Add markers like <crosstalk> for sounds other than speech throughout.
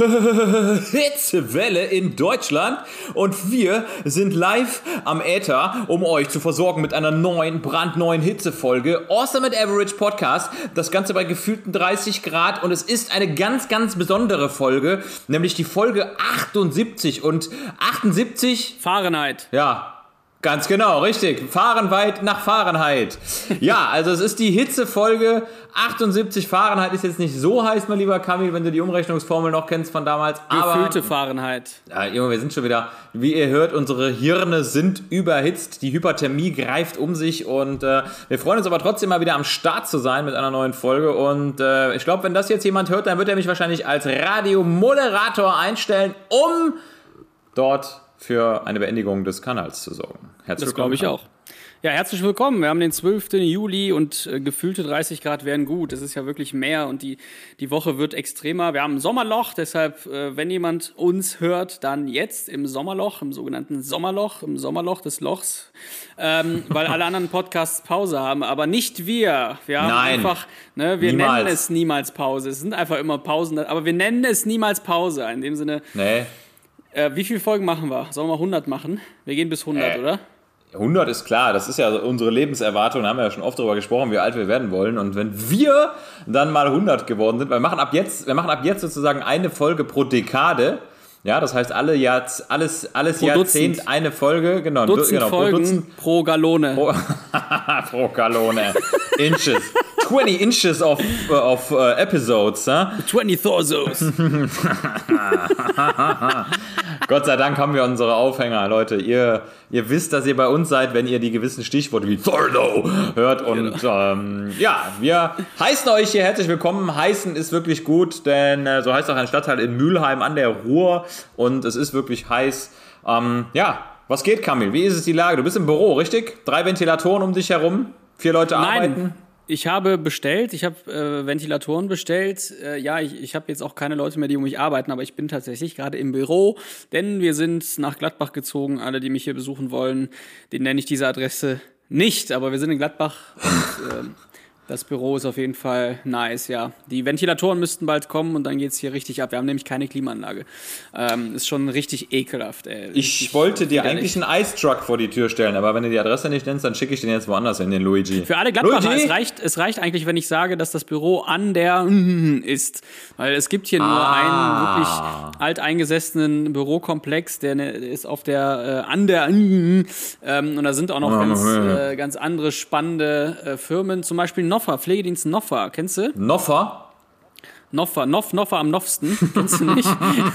Hitzewelle in Deutschland und wir sind live am Äther, um euch zu versorgen mit einer neuen, brandneuen Hitzefolge. Awesome at Average Podcast. Das Ganze bei gefühlten 30 Grad und es ist eine ganz, ganz besondere Folge, nämlich die Folge 78 und 78 Fahrenheit. Ja, Ganz genau, richtig. Fahrenheit nach Fahrenheit. Ja, also es ist die Hitzefolge 78 Fahrenheit ist jetzt nicht so heiß, mein lieber Kamil, wenn du die Umrechnungsformel noch kennst von damals. Gefühlte Fahrenheit. Ja, Junge, wir sind schon wieder, wie ihr hört, unsere Hirne sind überhitzt. Die Hyperthermie greift um sich und äh, wir freuen uns aber trotzdem mal wieder am Start zu sein mit einer neuen Folge. Und äh, ich glaube, wenn das jetzt jemand hört, dann wird er mich wahrscheinlich als Radiomoderator einstellen, um dort für eine Beendigung des Kanals zu sorgen. Herzlich das glaube ich auch. Ja, herzlich willkommen. Wir haben den 12. Juli und äh, gefühlte 30 Grad wären gut. Es ist ja wirklich mehr und die, die Woche wird extremer. Wir haben ein Sommerloch, deshalb, äh, wenn jemand uns hört, dann jetzt im Sommerloch, im sogenannten Sommerloch, im Sommerloch des Lochs, ähm, weil alle anderen Podcasts Pause haben, aber nicht wir. Wir haben Nein, einfach, ne, wir niemals. nennen es niemals Pause. Es sind einfach immer Pausen, aber wir nennen es niemals Pause. In dem Sinne. Nee. Äh, wie viele Folgen machen wir? Sollen wir 100 machen? Wir gehen bis 100, äh, oder? 100 ist klar, das ist ja unsere Lebenserwartung, da haben wir ja schon oft darüber gesprochen, wie alt wir werden wollen. Und wenn wir dann mal 100 geworden sind, wir machen ab jetzt, wir machen ab jetzt sozusagen eine Folge pro Dekade. Ja, das heißt alle Jahr, alles, alles pro Jahrzehnt Dutzend. eine Folge, genau. Dutzend genau, Folgen pro, Dutzend, pro Gallone. Pro, <laughs> pro Gallone. Inches. 20 inches of, uh, of uh, episodes, huh? 20 Thorzos. <laughs> Gott sei Dank haben wir unsere Aufhänger, Leute. Ihr, ihr wisst, dass ihr bei uns seid, wenn ihr die gewissen Stichworte wie Thorno hört. Und genau. ähm, ja, wir heißen euch hier herzlich willkommen. Heißen ist wirklich gut, denn äh, so heißt auch ein Stadtteil in Mülheim an der Ruhr. Und es ist wirklich heiß. Ähm, ja, was geht, Kamil? Wie ist es die Lage? Du bist im Büro, richtig? Drei Ventilatoren um dich herum? Vier Leute Nein. arbeiten? Ich habe bestellt, ich habe äh, Ventilatoren bestellt. Äh, ja, ich, ich habe jetzt auch keine Leute mehr, die um mich arbeiten, aber ich bin tatsächlich gerade im Büro, denn wir sind nach Gladbach gezogen. Alle, die mich hier besuchen wollen, den nenne ich diese Adresse nicht, aber wir sind in Gladbach und <laughs> äh, das Büro ist auf jeden Fall nice, ja. Die Ventilatoren müssten bald kommen und dann geht es hier richtig ab. Wir haben nämlich keine Klimaanlage. Ähm, ist schon richtig ekelhaft, ey. Ich richtig wollte dir eigentlich einen Ice Truck vor die Tür stellen, aber wenn du die Adresse nicht nennst, dann schicke ich den jetzt woanders hin, den Luigi. Für alle Gladbacher, es reicht, es reicht eigentlich, wenn ich sage, dass das Büro an der <laughs> ist. Weil es gibt hier nur ah. einen wirklich alteingesessenen Bürokomplex, der ne, ist auf der, äh, an der <laughs> ähm, und da sind auch noch ganz, äh, ganz andere spannende äh, Firmen, zum Beispiel noch Noffa, Pflegedienst Noffa, kennst du? Noffa? Noffa, Noff, Noffa am Noffsten, <laughs> kennst du nicht?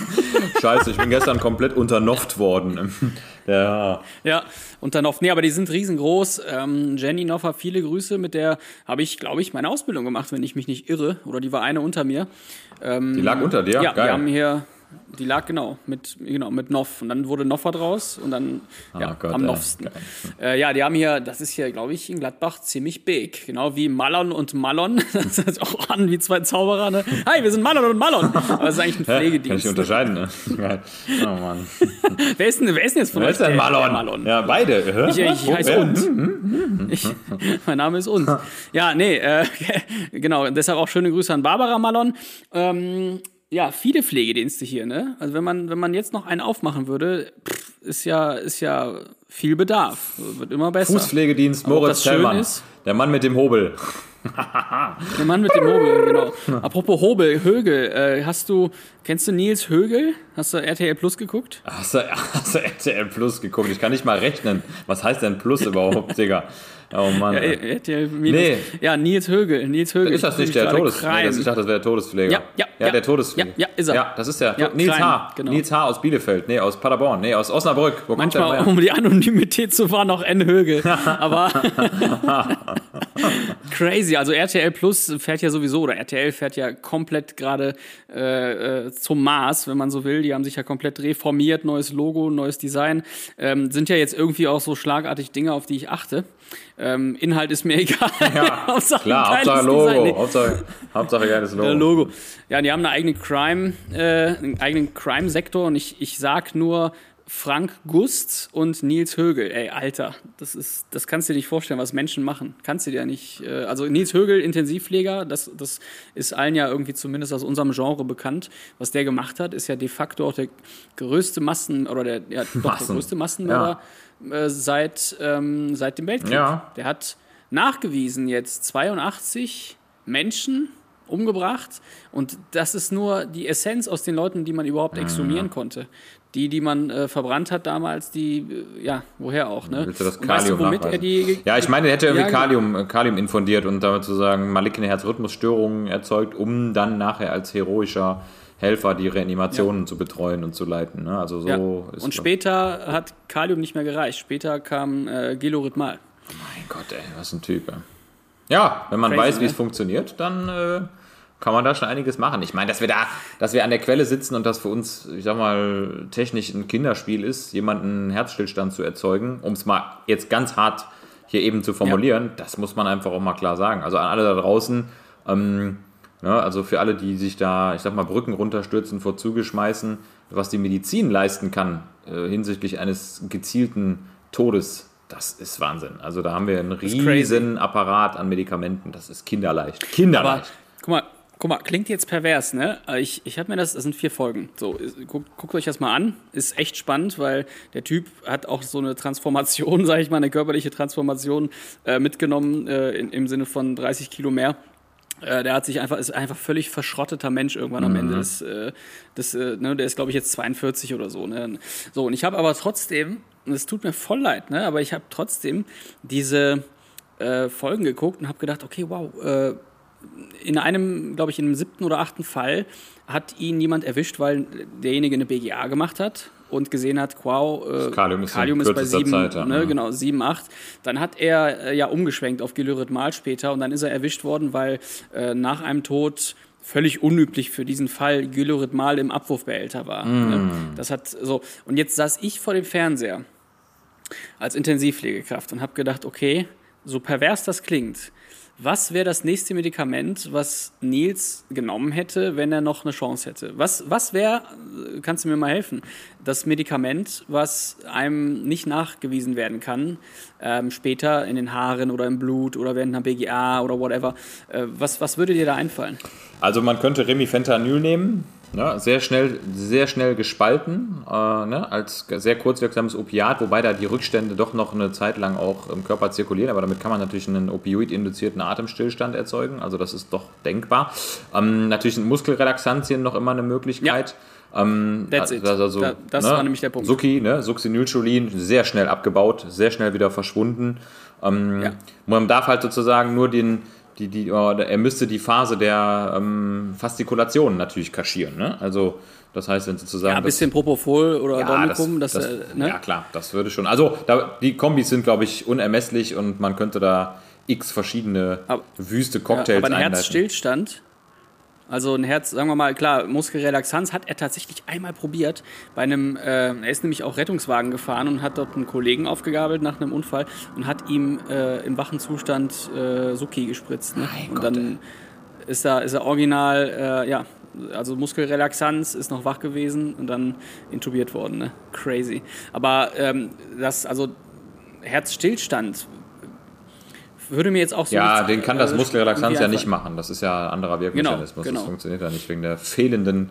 <laughs> Scheiße, ich bin gestern komplett unternofft worden. <laughs> ja. Ja, unternofft. Nee, aber die sind riesengroß. Ähm, Jenny Noffa, viele Grüße. Mit der habe ich, glaube ich, meine Ausbildung gemacht, wenn ich mich nicht irre. Oder die war eine unter mir. Ähm, die lag unter dir? Ja, Geil. wir haben hier die lag genau mit, genau mit Noff. Und dann wurde Noffer draus und dann oh ja, Gott, am ja. Noffsten. Äh, ja, die haben hier, das ist hier, glaube ich, in Gladbach ziemlich big. Genau wie Malon und Malon. <laughs> Das hört auch an wie zwei Zauberer. Ne? Hi, wir sind Malon und Malon. Aber das ist eigentlich ein <laughs> Pflegedienst. Kann ich unterscheiden, ne? <laughs> Oh Mann. wer, ist denn, wer ist denn jetzt von wer euch? Wer ist denn Malon? Malon? Ja, beide. Ich, ich heiße uns. Ich, mein Name ist uns. Ja, nee, äh, genau. Deshalb auch schöne Grüße an Barbara Malon. Ähm, ja, viele Pflegedienste hier, ne? Also wenn man, wenn man jetzt noch einen aufmachen würde, pff, ist ja, ist ja viel Bedarf. Wird immer besser. Fußpflegedienst Moritz Tellmann. Der Mann mit dem Hobel. Der Mann mit dem Hobel, genau. Apropos Hobel, Högel, äh, hast du, kennst du Nils Högel? Hast du RTL Plus geguckt? Hast du, <laughs> hast du RTL Plus geguckt? Ich kann nicht mal rechnen. Was heißt denn Plus überhaupt, Digga? Oh Mann. Ja, RTL Minus. Nee. ja Nils Högel. Nils Högel. Ist das nicht der Todespfleger? Nee, ich dachte, das wäre der Todespfleger. Ja, ja, ja, der Todespfleger. Ja, ja, ist er. Ja, das ist der. Ja, Nils H. Genau. Nils H. aus Bielefeld. Nee, aus Paderborn. Nee, aus Osnabrück. Wo Manchmal, um die Anonymität zu fahren, noch N. Högel. <laughs> Aber <laughs> crazy. Also RTL Plus fährt ja sowieso, oder RTL fährt ja komplett gerade äh, äh, zum Mars, wenn man so will. Die haben sich ja komplett reformiert, neues Logo, neues Design. Ähm, sind ja jetzt irgendwie auch so schlagartig Dinge, auf die ich achte. Ähm, Inhalt ist mir <laughs> egal. Ja, <laughs> Hauptsache klar, Hauptsache Logo. Nee. Hauptsache, Hauptsache geiles <laughs> Logo. Logo. Ja, die haben eine eigene Crime, äh, einen eigenen Crime-Sektor und ich, ich sag nur, Frank Gust und Nils Högel. Ey, Alter, das ist, das kannst du dir nicht vorstellen, was Menschen machen. Kannst du dir ja nicht. Äh, also Nils Högel, Intensivpfleger, das, das ist allen ja irgendwie zumindest aus unserem Genre bekannt. Was der gemacht hat, ist ja de facto auch der größte Massen oder der, ja, doch, der größte Massenmörder ja. äh, seit, ähm, seit dem Weltkrieg. Ja. Der hat nachgewiesen jetzt 82 Menschen umgebracht und das ist nur die Essenz aus den Leuten, die man überhaupt exhumieren mhm. konnte die, die man äh, verbrannt hat damals, die, äh, ja, woher auch, ne? Willst du das Kalium weißt du, er die Ja, ich meine, er hätte irgendwie ja, genau. Kalium, äh, Kalium infundiert und damit sozusagen maligne Herzrhythmusstörungen erzeugt, um dann nachher als heroischer Helfer die Reanimationen ja. zu betreuen und zu leiten. Ne? Also so ja. Und später hat Kalium nicht mehr gereicht. Später kam äh, Gelorhythmal. mein Gott, ey, was ein Typ. Ey. Ja, wenn man Crazy, weiß, wie ne? es funktioniert, dann äh, kann man da schon einiges machen. Ich meine, dass wir da, dass wir an der Quelle sitzen und das für uns, ich sag mal, technisch ein Kinderspiel ist, jemanden Herzstillstand zu erzeugen, um es mal jetzt ganz hart hier eben zu formulieren, ja. das muss man einfach auch mal klar sagen. Also an alle da draußen, ähm, ne, also für alle, die sich da, ich sag mal, Brücken runterstürzen, vor Zuge schmeißen, was die Medizin leisten kann äh, hinsichtlich eines gezielten Todes, das ist Wahnsinn. Also da haben wir einen riesen Apparat an Medikamenten. Das ist kinderleicht. Kinderleicht. Aber, guck mal, Guck mal, klingt jetzt pervers, ne? Ich, ich habe mir das, das sind vier Folgen. So, guckt, guckt euch das mal an. Ist echt spannend, weil der Typ hat auch so eine Transformation, <laughs> sage ich mal, eine körperliche Transformation äh, mitgenommen äh, in, im Sinne von 30 Kilo mehr. Äh, der hat sich einfach, ist einfach völlig verschrotteter Mensch irgendwann am Ende. Das, äh, das, äh, ne, der ist, glaube ich, jetzt 42 oder so. Ne? So, und ich habe aber trotzdem, und es tut mir voll leid, ne? aber ich habe trotzdem diese äh, Folgen geguckt und habe gedacht, okay, wow, äh, in einem, glaube ich, in einem siebten oder achten Fall hat ihn jemand erwischt, weil derjenige eine BGA gemacht hat und gesehen hat, wow, äh, Kalium ist, Kalium ist bei 7, Zeit, ja. ne, genau, 7, 8. Dann hat er äh, ja umgeschwenkt auf Gelyrithmal später und dann ist er erwischt worden, weil äh, nach einem Tod völlig unüblich für diesen Fall Gelyrithmal im Abwurfbehälter war. Mm. Ne? Das hat so und jetzt saß ich vor dem Fernseher als Intensivpflegekraft und habe gedacht, okay, so pervers das klingt, was wäre das nächste Medikament, was Nils genommen hätte, wenn er noch eine Chance hätte? Was, was wäre, kannst du mir mal helfen, das Medikament, was einem nicht nachgewiesen werden kann, ähm, später in den Haaren oder im Blut oder während einer BGA oder whatever? Äh, was, was würde dir da einfallen? Also man könnte Remifentanyl nehmen, Ne, sehr schnell, sehr schnell gespalten, äh, ne, als sehr kurzwirksames Opiat, wobei da die Rückstände doch noch eine Zeit lang auch im Körper zirkulieren, aber damit kann man natürlich einen opioid-induzierten Atemstillstand erzeugen, also das ist doch denkbar. Ähm, natürlich sind Muskelrelaxantien noch immer eine Möglichkeit. Ja. Ähm, That's it. Also, da, das ne, war nämlich der Punkt. Suki, ne, Succinylcholin, sehr schnell abgebaut, sehr schnell wieder verschwunden. Ähm, ja. Man darf halt sozusagen nur den, die, die, oh, er müsste die Phase der ähm, Fastikulation natürlich kaschieren. Ne? Also das heißt, wenn sozusagen. Ja, ein bisschen Propofol oder ja, Dormicum, das, das, das äh, ne? Ja, klar, das würde schon. Also da, die Kombis sind, glaube ich, unermesslich und man könnte da x verschiedene aber, wüste Cocktails ja, aber ein. Herzstillstand also ein Herz, sagen wir mal, klar, Muskelrelaxanz hat er tatsächlich einmal probiert. Bei einem, äh, er ist nämlich auch Rettungswagen gefahren und hat dort einen Kollegen aufgegabelt nach einem Unfall und hat ihm äh, im wachen Zustand äh, Suki gespritzt. Ne? und Gott, dann ist er, ist er original, äh, ja, also Muskelrelaxanz ist noch wach gewesen und dann intubiert worden. Ne? Crazy. Aber ähm, das, also Herzstillstand würde mir jetzt auch so. Ja, den kann das äh, Muskelrelaxanz ja nicht machen. Das ist ja ein anderer Wirkmechanismus. Genau, genau. Das funktioniert ja nicht wegen der fehlenden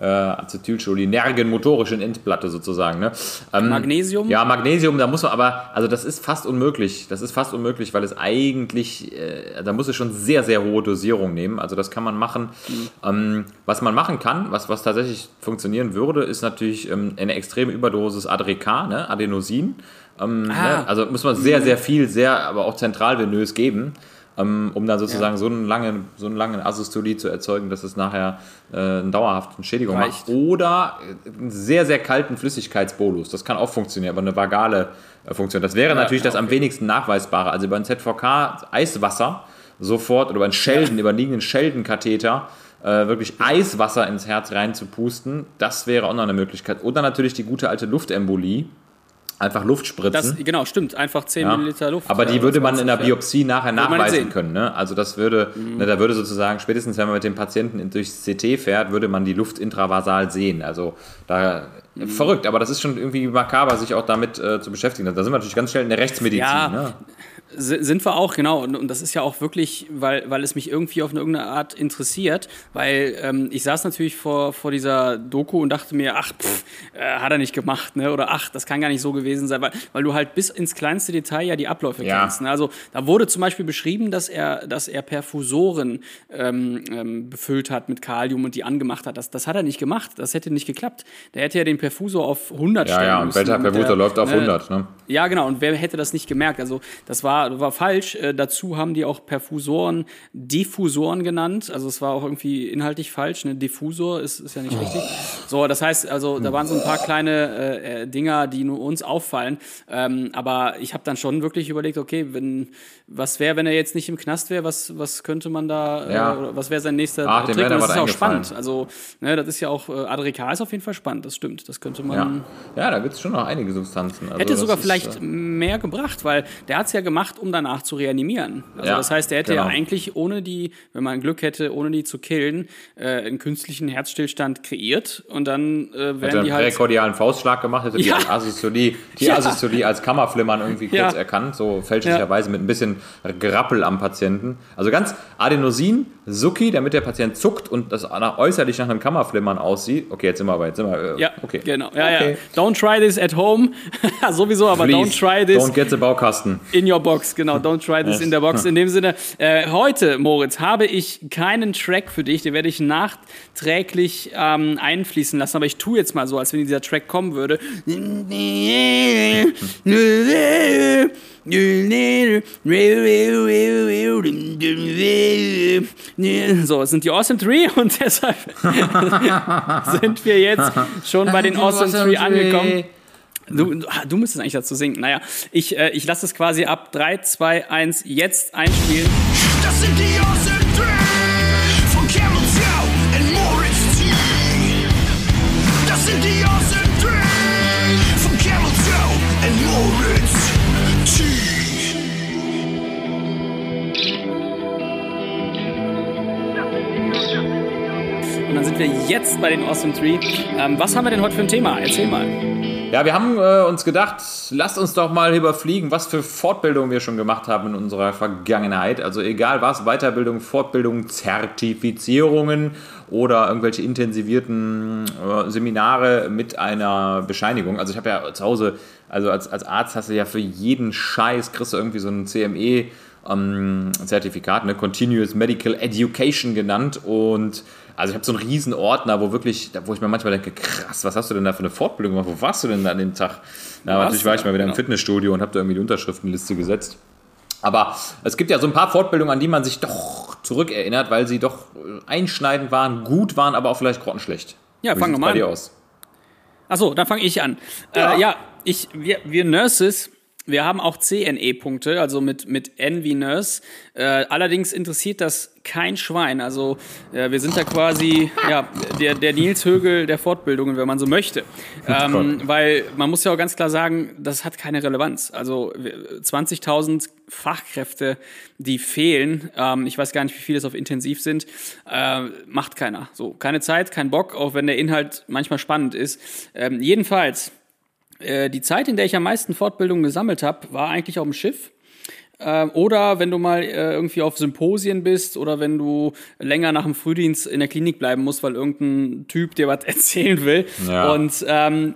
äh, acetylcholinergen motorischen Endplatte sozusagen. Ne? Ähm, Magnesium? Ja, Magnesium, da muss man aber, also das ist fast unmöglich. Das ist fast unmöglich, weil es eigentlich, äh, da muss es schon sehr, sehr hohe Dosierung nehmen. Also das kann man machen. Mhm. Ähm, was man machen kann, was, was tatsächlich funktionieren würde, ist natürlich ähm, eine extreme Überdosis Adrek, ne? Adenosin. Ähm, ah. ne? Also muss man sehr, sehr viel, sehr, aber auch zentralvenös geben, ähm, um dann sozusagen ja. so, einen langen, so einen langen Asystolie zu erzeugen, dass es nachher äh, eine dauerhafte Schädigung Reicht. macht. Oder einen sehr, sehr kalten Flüssigkeitsbolus. Das kann auch funktionieren, aber eine vagale äh, Funktion. Das wäre ja, natürlich ja, okay. das am wenigsten nachweisbare. Also über ein ZVK Eiswasser sofort oder über einen Schelden, über einen liegenden Scheldenkatheter äh, wirklich Eiswasser ins Herz reinzupusten, das wäre auch noch eine Möglichkeit. Oder natürlich die gute alte Luftembolie Einfach Luft spritzen. Das, genau, stimmt. Einfach 10 Ja. Milliliter Luft. Aber die äh, würde man in der 20, ja. Biopsie nachher nachweisen. Mhm. können. Ne? Also das würde, ne, da würde sozusagen spätestens, wenn man mit dem Patienten durchs CT fährt, würde man die Luft intravasal sehen. Also da Mhm. verrückt, aber das ist schon irgendwie makaber, sich auch damit äh, zu beschäftigen. Da sind wir natürlich ganz schnell in der Rechtsmedizin. Ja. Ne? Si- Sind wir auch, genau. Und, und das ist ja auch wirklich, weil, weil es mich irgendwie auf eine, irgendeine Art interessiert, weil ähm, ich saß natürlich vor, vor dieser Doku und dachte mir, ach, pff, äh, hat er nicht gemacht, ne? Oder ach, das kann gar nicht so gewesen sein, weil, weil du halt bis ins kleinste Detail ja die Abläufe Ja. kennst. Ne? Also da wurde zum Beispiel beschrieben, dass er, dass er Perfusoren ähm, ähm, befüllt hat mit Kalium und die angemacht hat. Das, das hat er nicht gemacht. Das hätte nicht geklappt. Der hätte ja den Perfusor auf 100 Ja, stellen ja, und müssen. welcher damit Pervutor der, läuft auf ne, 100. Ne? ja, genau. Und wer hätte das nicht gemerkt? Also das war, war falsch. Äh, dazu haben die auch Perfusoren Diffusoren genannt. Also es war auch irgendwie inhaltlich falsch. Ne? Diffusor ist, ist ja nicht richtig. So, das heißt, also da waren so ein paar kleine äh, äh, Dinger, die nur uns auffallen. Ähm, aber ich habe dann schon wirklich überlegt, okay, wenn was wäre, wenn er jetzt nicht im Knast wäre, was, was könnte man da, Ja. äh, oder was wäre sein nächster Ach, Trick? da Und das ist ja auch spannend. Also, ne, das ist ja auch, äh, Adrikal ist auf jeden Fall spannend, das stimmt. Das könnte man. Ja. ja, da gibt es schon noch einige Substanzen. Also Hätte sogar ist, vielleicht äh, mehr gebracht, weil der hat es ja gemacht, um danach zu reanimieren. Also Ja, das heißt, der hätte ja genau. eigentlich ohne die, wenn man Glück hätte, ohne die zu killen, äh, einen künstlichen Herzstillstand kreiert und dann äh, Hätte wären einen die halt. präkordialen Faustschlag gemacht, hätte Ja. die Asystolie, die Ja. Asystolie <laughs> als Kammerflimmern irgendwie kurz Ja. erkannt, so fälschlicherweise mit ein bisschen Gerappel am Patienten. Also ganz Adenosin, Sucki, damit der Patient zuckt und das nach, äußerlich nach einem Kammerflimmern aussieht. Okay, jetzt sind wir aber, jetzt sind wir, äh, Ja, okay. genau. Ja, okay. ja. Don't try this at home. <laughs> Sowieso, aber Please, don't try this Don't get the Baukasten. in your box. Genau, don't try this in der Box. In dem Sinne, äh, heute, Moritz, habe ich keinen Track für dich. Den werde ich nachträglich ähm, einfließen lassen. Aber ich tue jetzt mal so, als wenn dieser Track kommen würde. So, es sind die Awesome Tree und <laughs> deshalb <laughs> sind wir jetzt schon bei den Awesome Tree angekommen. Du, du, du müsstest eigentlich dazu singen. Naja, ich, äh, ich lasse es quasi ab 3, 2, 1 jetzt einspielen. Das sind die Awesome Three von Camel Joe und Moritz T. Das sind die Awesome Three von Camel Joe und Moritz T. Und dann sind wir jetzt bei den Awesome Tree. Ähm, was haben wir denn heute für ein Thema? Erzähl mal. Ja, wir haben äh, uns gedacht, lasst uns doch mal überfliegen, was für Fortbildungen wir schon gemacht haben in unserer Vergangenheit. Also egal was, Weiterbildung, Fortbildung, Zertifizierungen oder irgendwelche intensivierten äh, Seminare mit einer Bescheinigung. Also ich habe ja zu Hause, also als, als Arzt hast du ja für jeden Scheiß, kriegst du irgendwie so ein CME ähm, Zertifikat, ne? Continuous Medical Education genannt und also ich habe so einen riesen Ordner, wo wirklich, wo ich mir manchmal denke, krass, was hast du denn da für eine Fortbildung gemacht? Wo warst du denn da an dem Tag? Na, warst natürlich war ich mal wieder im Genau. Fitnessstudio und habe da irgendwie die Unterschriftenliste gesetzt. Aber es gibt ja so ein paar Fortbildungen, an die man sich doch zurückerinnert, weil sie doch äh, einschneidend waren, gut waren, aber auch vielleicht grottenschlecht. Ja, fangen wir mal bei an. dir aus? Achso, dann fange ich an. Ja. Äh, ja, ich, wir, wir Nurses, wir haben auch CNE-Punkte, also mit, mit N wie Nurse. Äh, allerdings interessiert das kein Schwein. Also äh, wir sind da quasi ja, der, der Nils Högel der Fortbildungen, wenn man so möchte. Ähm, weil man muss ja auch ganz klar sagen, das hat keine Relevanz. Also wir- 20.000 Fachkräfte, die fehlen, ähm, ich weiß gar nicht, wie viele es auf Intensiv sind, äh, macht keiner. So, keine Zeit, kein Bock, auch wenn der Inhalt manchmal spannend ist. Ähm, jedenfalls, äh, die Zeit, in der ich am meisten Fortbildungen gesammelt habe, war eigentlich auf dem Schiff. Ähm, oder wenn du mal äh, irgendwie auf Symposien bist oder wenn du länger nach dem Frühdienst in der Klinik bleiben musst, weil irgendein Typ dir was <laughs> erzählen will. Ja. Und ähm,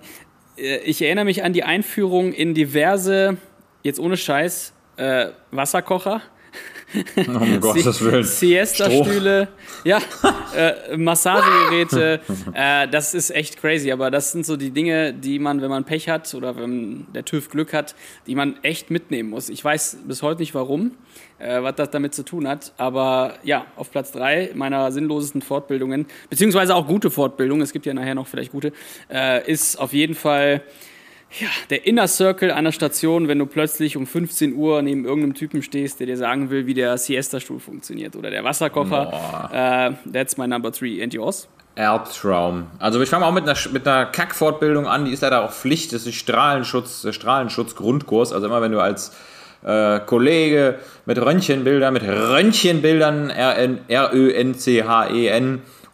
äh, ich erinnere mich an die Einführung in diverse, jetzt ohne Scheiß, äh, Um <laughs> Gottes Willen. Siesta-Stühle, ja, <laughs> äh, Massagegeräte. äh, das ist echt crazy, aber das sind so die Dinge, die man, wenn man Pech hat oder wenn der TÜV Glück hat, die man echt mitnehmen muss. Ich weiß bis heute nicht warum, äh, was das damit zu tun hat, aber ja, auf Platz drei meiner sinnlosesten Fortbildungen, beziehungsweise auch gute Fortbildungen, es gibt ja nachher noch vielleicht gute, äh, ist auf jeden Fall ja, der Inner Circle einer Station, wenn du plötzlich um 15 Uhr neben irgendeinem Typen stehst, der dir sagen will, wie der Siesta-Stuhl funktioniert oder der Wasserkocher. Äh, that's my number three. And yours? Albtraum. Also ich fange auch mit einer, mit einer Kackfortbildung an, die ist leider auch Pflicht, das ist Strahlenschutz, der Strahlenschutzgrundkurs. Also immer wenn du als äh, Kollege mit Röntgenbildern, mit Röntgenbildern, R-Ö-N-C-H-E-N,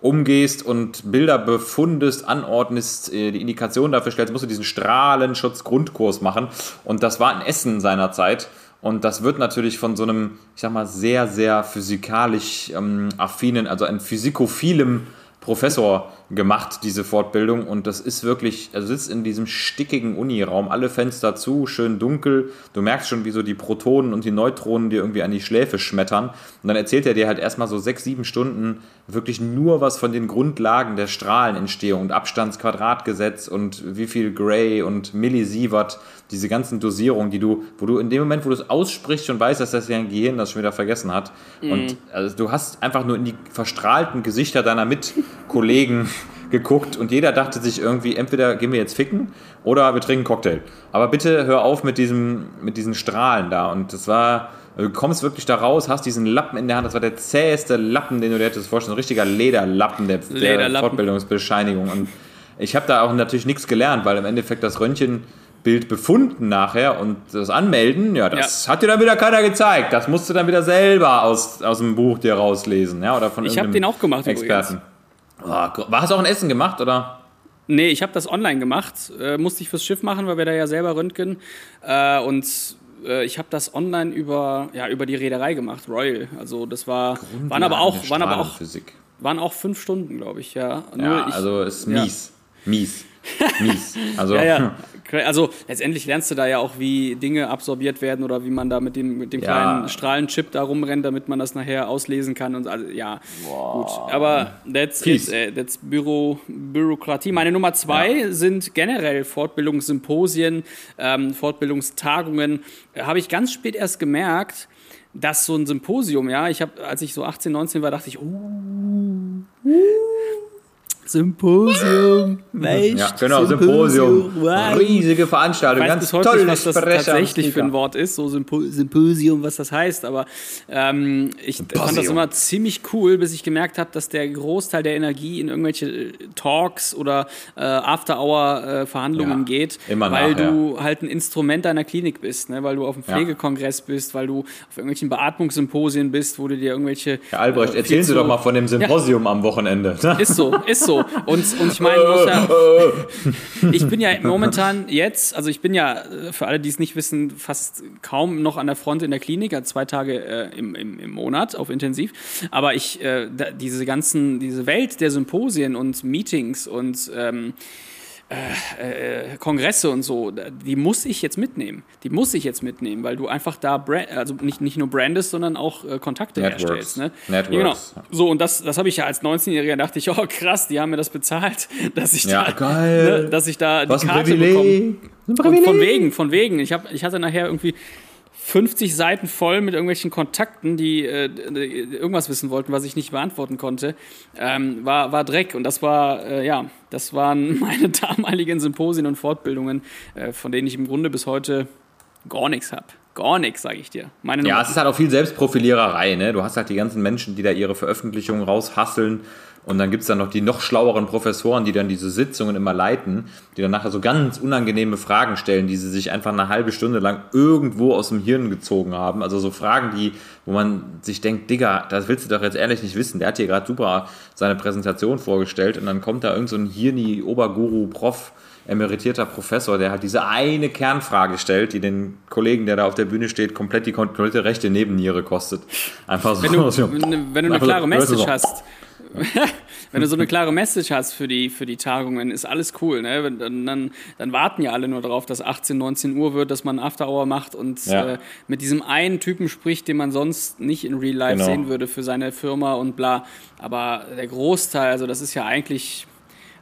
umgehst und Bilder befundest, anordnest, äh, die Indikation dafür stellst, musst du diesen Strahlenschutzgrundkurs machen. Und das war in Essen seinerzeit. Und das wird natürlich von so einem, ich sag mal, sehr, sehr physikalisch ähm, affinen, also ein physikophilem Professor gemacht, diese Fortbildung. Und das ist wirklich, er sitzt in diesem stickigen Uniraum, alle Fenster zu, schön dunkel. Du merkst schon, wie so die Protonen und die Neutronen dir irgendwie an die Schläfe schmettern. Und dann erzählt er dir halt erstmal so sechs, sieben Stunden wirklich nur was von den Grundlagen der Strahlenentstehung und Abstandsquadratgesetz und wie viel Gray und Millisievert, diese ganzen Dosierungen, die du, wo du in dem Moment, wo du es aussprichst, schon weißt, dass das dein Gehirn das schon wieder vergessen hat. Und also du hast einfach nur in die verstrahlten Gesichter deiner Mitkollegen geguckt und jeder dachte sich irgendwie, entweder gehen wir jetzt ficken oder wir trinken Cocktail. Aber bitte hör auf mit diesem, mit diesen Strahlen da. Und das war, du kommst wirklich da raus, hast diesen Lappen in der Hand, das war der zäheste Lappen, den du dir hättest vorstellen, ein richtiger Lederlappen der, der Lederlappen. Fortbildungsbescheinigung. Und ich habe da auch natürlich nichts gelernt, weil im Endeffekt das Röntgenbild befunden nachher und das Anmelden, ja, das hat dir dann wieder keiner gezeigt. Das musst du dann wieder selber aus, aus dem Buch dir rauslesen, ja, oder von Ich hab irgendeinem den auch gemacht Experten. Oh, war es auch ein Essen gemacht, oder? Nee, ich habe das online gemacht. Äh, musste ich fürs Schiff machen, weil wir da ja selber röntgen. Äh, und äh, ich habe das online über, ja, über die Reederei gemacht, Royal. Also das war, waren aber auch, waren aber auch, waren auch fünf Stunden, glaube ich, ja. Ja, ich, also ist ja. mies. <laughs> Mies. Also, Ja, ja. <laughs> Also letztendlich lernst du da ja auch, wie Dinge absorbiert werden oder wie man da mit dem, mit dem Ja. kleinen Strahlenchip da rumrennt, damit man das nachher auslesen kann und also, ja, gut. Aber that's it, äh, that's Büro, Bürokratie. Meine Nummer zwei sind generell Fortbildungssymposien, ähm, Fortbildungstagungen. Äh, Habe ich ganz spät erst gemerkt, dass so ein Symposium, ja, ich habe, als ich so 18, 19 war, dachte ich, uh, Symposium, weißt ja, genau, Symposium. wow. Riesige Veranstaltung, Ich weiß ganz bis heute tolle nicht, was das Sprecher tatsächlich für ein. Wort ist, so Sympo Symposium, was das heißt, aber ähm, ich fand das immer ziemlich cool, bis ich gemerkt habe, dass der Großteil der Energie in irgendwelche äh, Talks oder äh, After-Hour-Verhandlungen Ja, geht, immer weil nachher. du halt ein Instrument deiner Klinik bist, ne? weil du auf dem Ja. Pflegekongress bist, weil du auf irgendwelchen Beatmungssymposien bist, wo du dir irgendwelche... Herr Albrecht, äh, erzählen Sie doch mal von dem Symposium am Wochenende. ist so, ist so. <laughs> Und, und ich meine, ja, <laughs> ich bin ja momentan jetzt, also ich bin ja, äh, für alle, die es nicht wissen, fast kaum noch an der Front in der Klinik, ja, zwei Tage äh, im, im, im Monat auf Intensiv. Aber ich, äh, da, diese ganzen, diese Welt der Symposien und Meetings und ähm, äh, äh, Kongresse und so, die muss ich jetzt mitnehmen. Die muss ich jetzt mitnehmen, weil du einfach da, brand, also nicht, nicht nur brandest, sondern auch äh, Kontakte Networks. herstellst. Ne? Networks. Genau. So, und das, das habe ich ja als 19-Jähriger, dachte ich, oh krass, die haben mir das bezahlt, <laughs> dass ich Ja, da, geil. Ne, dass ich da die Was ein Karte bekomme. Ein Und Privileg. von wegen, von wegen. Ich, hab, ich hatte nachher irgendwie 50 Seiten voll mit irgendwelchen Kontakten, die äh, irgendwas wissen wollten, was ich nicht beantworten konnte. Ähm, war, war Dreck. Und das war, äh, ja, das waren <laughs> meine damaligen Symposien und Fortbildungen, äh, von denen ich im Grunde bis heute gar nichts habe. Gar nichts, sage ich dir. Meine Ja, Nummer- es ist halt auch viel Selbstprofiliererei. Ne? Du hast halt die ganzen Menschen, die da ihre Veröffentlichungen raushasseln. Und dann gibt es dann noch die noch schlaueren Professoren, die dann diese Sitzungen immer leiten, die dann nachher so ganz unangenehme Fragen stellen, die sie sich einfach eine halbe Stunde lang irgendwo aus dem Hirn gezogen haben. Also so Fragen, die, wo man sich denkt, Digga, das willst du doch jetzt ehrlich nicht wissen. Der hat hier gerade super seine Präsentation vorgestellt und dann kommt da irgend so ein Hirni-Oberguru-Prof, emeritierter Professor, der halt diese eine Kernfrage stellt, die den Kollegen, der da auf der Bühne steht, komplett die komplette rechte Nebenniere kostet. Einfach so. wenn du, so- wenn, du- eine so- klare Message so- hast, <laughs> wenn du so eine klare Message hast für die, für die Tagungen, ist alles cool. Ne? Dann, dann, dann warten ja alle nur darauf, dass 18, 19 Uhr wird, dass man After Hour macht und Ja. äh, mit diesem einen Typen spricht, den man sonst nicht in Real Life Genau. sehen würde für seine Firma und bla. Aber der Großteil, also das ist ja eigentlich,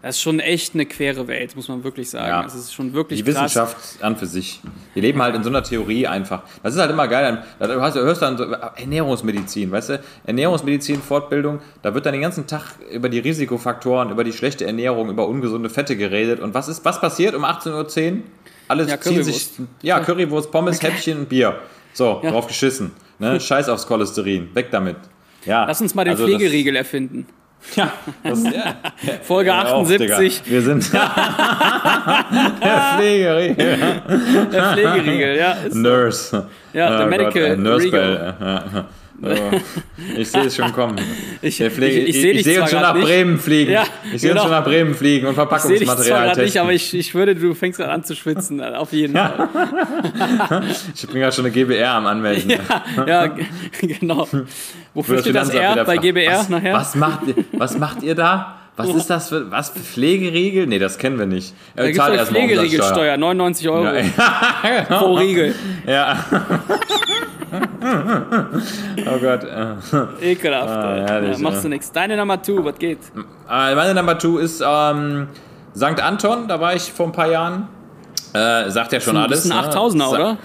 das ist schon echt eine quere Welt, muss man wirklich sagen. Ja. Es ist schon wirklich Die krass. Wissenschaft an für sich. Wir leben halt in so einer Theorie einfach. Das ist halt immer geil. Du, hörst dann so Ernährungsmedizin, weißt du? Ernährungsmedizin, Fortbildung, da wird dann den ganzen Tag über die Risikofaktoren, über die schlechte Ernährung, über ungesunde Fette geredet. Und was ist, was passiert um 18.10 Uhr? Alle Ja, ziehen sich, ja, Currywurst, Pommes, Häppchen und Bier. So, Ja. drauf geschissen. Ne? <laughs> Scheiß aufs Cholesterin, weg damit. Ja, Lass uns mal den also das- Pflegeriegel erfinden. Ja, das, ja. Folge Ja, auch, 78, Digga. Wir sind der Pflegeriegel. der Pflegeriegel, ja. Nurse. Ja, der Medical äh, Nurse Regal. Bell. Ich sehe es schon kommen. <laughs> Ich- ich- ich ich, ich, sehe uns schon nach nicht. Bremen fliegen. Ja, ich sehe uns genau. schon nach Bremen fliegen und ich sehe dich zwar Verpackungsmaterial gerade nicht, testen. aber ich, ich würde, du fängst gerade an zu schwitzen, <laughs> auf jeden Fall. <laughs> Ich bin gerade schon eine GBR am Anmelden. Ja, ja genau. Wofür Für steht das R bei GBR was, nachher? Was macht, ihr, was macht ihr da? Was ist das für, was für Pflegeriegel? Nee, das kennen wir nicht. Da Er gibt es Pflegeriegelsteuer, 99 Euro Ja, genau. pro Riegel. Ja. <laughs> oh Gott. äh. Ekelhaft. Ah, herrlich, ja, machst du nichts. Deine Nummer 2, was geht? Äh, Meine Number two ist ähm, St. Anton, da war ich vor ein paar Jahren. Äh, sagt ja schon alles. bist ein ne? 8000er, Sa- oder?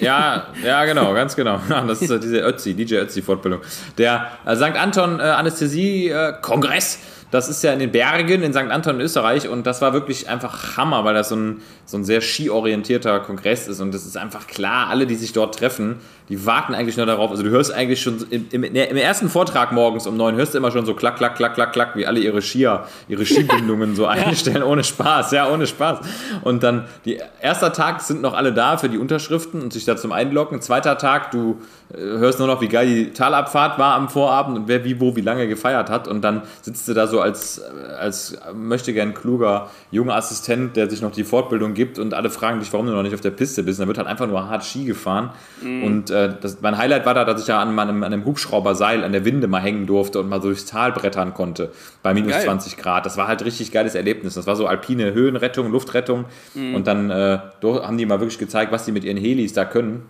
Ja, <laughs> ja, genau, ganz genau. <laughs> Das ist äh, diese Ötzi, DJ Ötzi-Fortbildung. Der äh, St. Anton äh, Anästhesie-Kongress, das ist ja in den Bergen in St. Anton in Österreich und das war wirklich einfach Hammer, weil das so ein, so ein sehr skiorientierter Kongress ist und das ist einfach klar, alle, die sich dort treffen, die warten eigentlich nur darauf. Also du hörst eigentlich schon im, im, im ersten Vortrag morgens um neun hörst du immer schon so klack, klack, klack, klack, klack, wie alle ihre Skier, ihre Skibindungen so <laughs> einstellen, ohne Spaß, ja, ohne Spaß. Und dann, die, erster Tag sind noch alle da für die Unterschriften und sich da zum Einloggen. Zweiter Tag, du äh, hörst nur noch, wie geil die Talabfahrt war am Vorabend und wer wie, wo, wie lange gefeiert hat. Und dann sitzt du da so als, als möchte gern kluger junger Assistent, der sich noch die Fortbildung gibt und alle fragen dich, warum du noch nicht auf der Piste bist. Und dann wird halt einfach nur hart Ski gefahren. Und äh, das, mein Highlight war da, dass ich da an meinem, an einem Hubschrauberseil an der Winde mal hängen durfte und mal so durchs Tal brettern konnte bei minus Geil. 20 Grad. Das war halt richtig geiles Erlebnis. Das war so alpine Höhenrettung, Luftrettung. Und dann äh, haben die mal wirklich gezeigt, was die mit ihren Helis da können.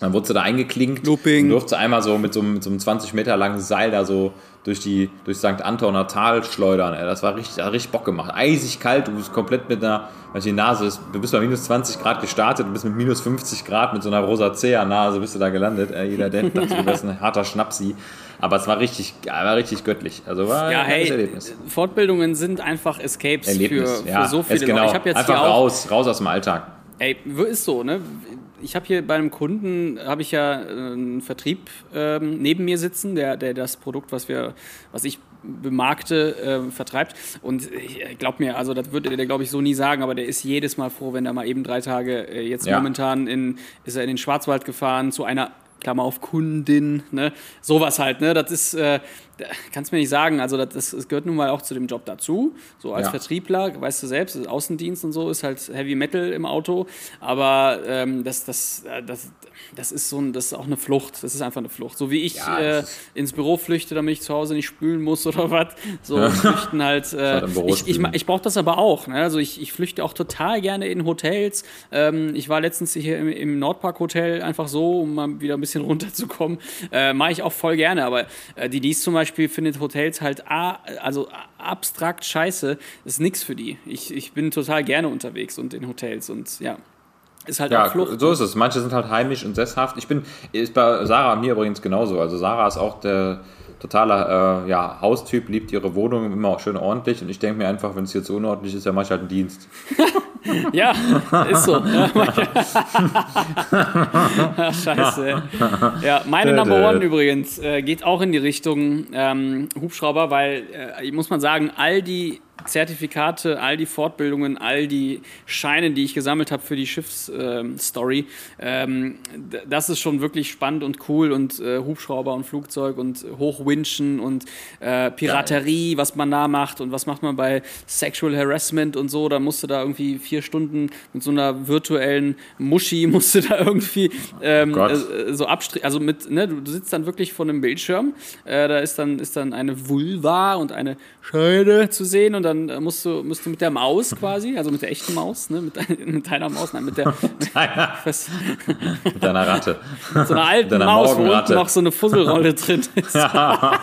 Dann wurde sie da eingeklinkt Looping. und durfte einmal so mit so, einem- mit so einem 20 Meter langen Seil da so durch die durch St. Antoner Tal schleudern. Ey. Das war richtig, hat richtig Bock gemacht. Eisig kalt, du bist komplett mit einer, weil die Nase ist, du bist bei minus 20 Grad gestartet, du bist mit minus 50 Grad mit so einer Rosacea-Nase bist du da gelandet. Ey, jeder denkt, dachte, du wärst ein <laughs> harter Schnapsi. Aber es war richtig, war richtig göttlich. Also war Ja, ein hey, Erlebnis. Fortbildungen sind einfach Escapes Erlebnis, für, ja. für so ist viele genau. Leute. Ich habe jetzt Einfach raus, raus aus dem Alltag. Ey, ist so, ne? Ich habe hier bei einem Kunden, habe ich ja äh, einen Vertrieb ähm, neben mir sitzen, der, der das Produkt, was wir, was ich bemarkte, äh, vertreibt. Und ich glaub mir, also das würde der, glaube ich, so nie sagen, aber der ist jedes Mal froh, wenn er mal eben drei Tage, äh, jetzt Ja. momentan in, ist er in den Schwarzwald gefahren zu einer Klammer auf Kundin, ne? Sowas halt, ne? Das ist, äh, kannst mir nicht sagen, also das, das, gehört nun mal auch zu dem Job dazu. So als Ja. Vertriebler, weißt du selbst, Außendienst und so ist halt Heavy Metal im Auto, aber ähm, das, das, äh, das, das ist so ein, das ist auch eine Flucht. Das ist einfach eine Flucht. So wie ich Ja, äh, ins Büro flüchte, damit ich zu Hause nicht spülen muss oder <laughs> was. So flüchten halt. <laughs> Äh, halt Büro ich ich, ich brauche das aber auch. Ne? Also ich, ich flüchte auch total gerne in Hotels. Ähm, ich war letztens hier im, im Nordpark Hotel einfach so, um mal wieder ein bisschen <laughs> runterzukommen. Äh, Mache ich auch voll gerne. Aber äh, die dies zum Beispiel findet Hotels halt a, also abstrakt scheiße. Ist nix für die. Ich, ich bin total gerne unterwegs und in Hotels und ja. Ist halt Ja, auch Flucht. so ist es. Manche sind halt heimisch und sesshaft. Ich bin, ist bei Sarah und mir übrigens genauso. Also Sarah ist auch der totale äh, ja, Haustyp, liebt ihre Wohnung immer auch schön ordentlich. Und ich denke mir einfach, wenn es hier zu unordentlich ist, dann mache ich halt einen Dienst. <laughs> Ja, ist so. Ach, <laughs> Scheiße. Ja, meine Number One übrigens äh, geht auch in die Richtung ähm, Hubschrauber, weil, äh, muss man sagen, all die Zertifikate, all die Fortbildungen, all die Scheine, die ich gesammelt habe für die Schiffsstory, ähm, d- das ist schon wirklich spannend und cool und äh, Hubschrauber und Flugzeug und Hochwinschen und äh, Piraterie, was man da macht und was macht man bei Sexual Harassment und so, da musst du da irgendwie vier Stunden mit so einer virtuellen Muschi <laughs> musst du da irgendwie ähm, Gott. äh, so abstrich, also mit, ne, du, du sitzt dann wirklich vor einem Bildschirm, äh, da ist dann, ist dann eine Vulva und eine Scheide zu sehen und dann äh, musst du, musst du mit der Maus quasi, also mit der echten Maus, ne, mit, mit deiner Maus, nein, mit der, <laughs> <laughs> was, Mit deiner Ratte. <laughs> so einer alten deiner Maus, wo unten noch so eine Fusselrolle drin ist. naja,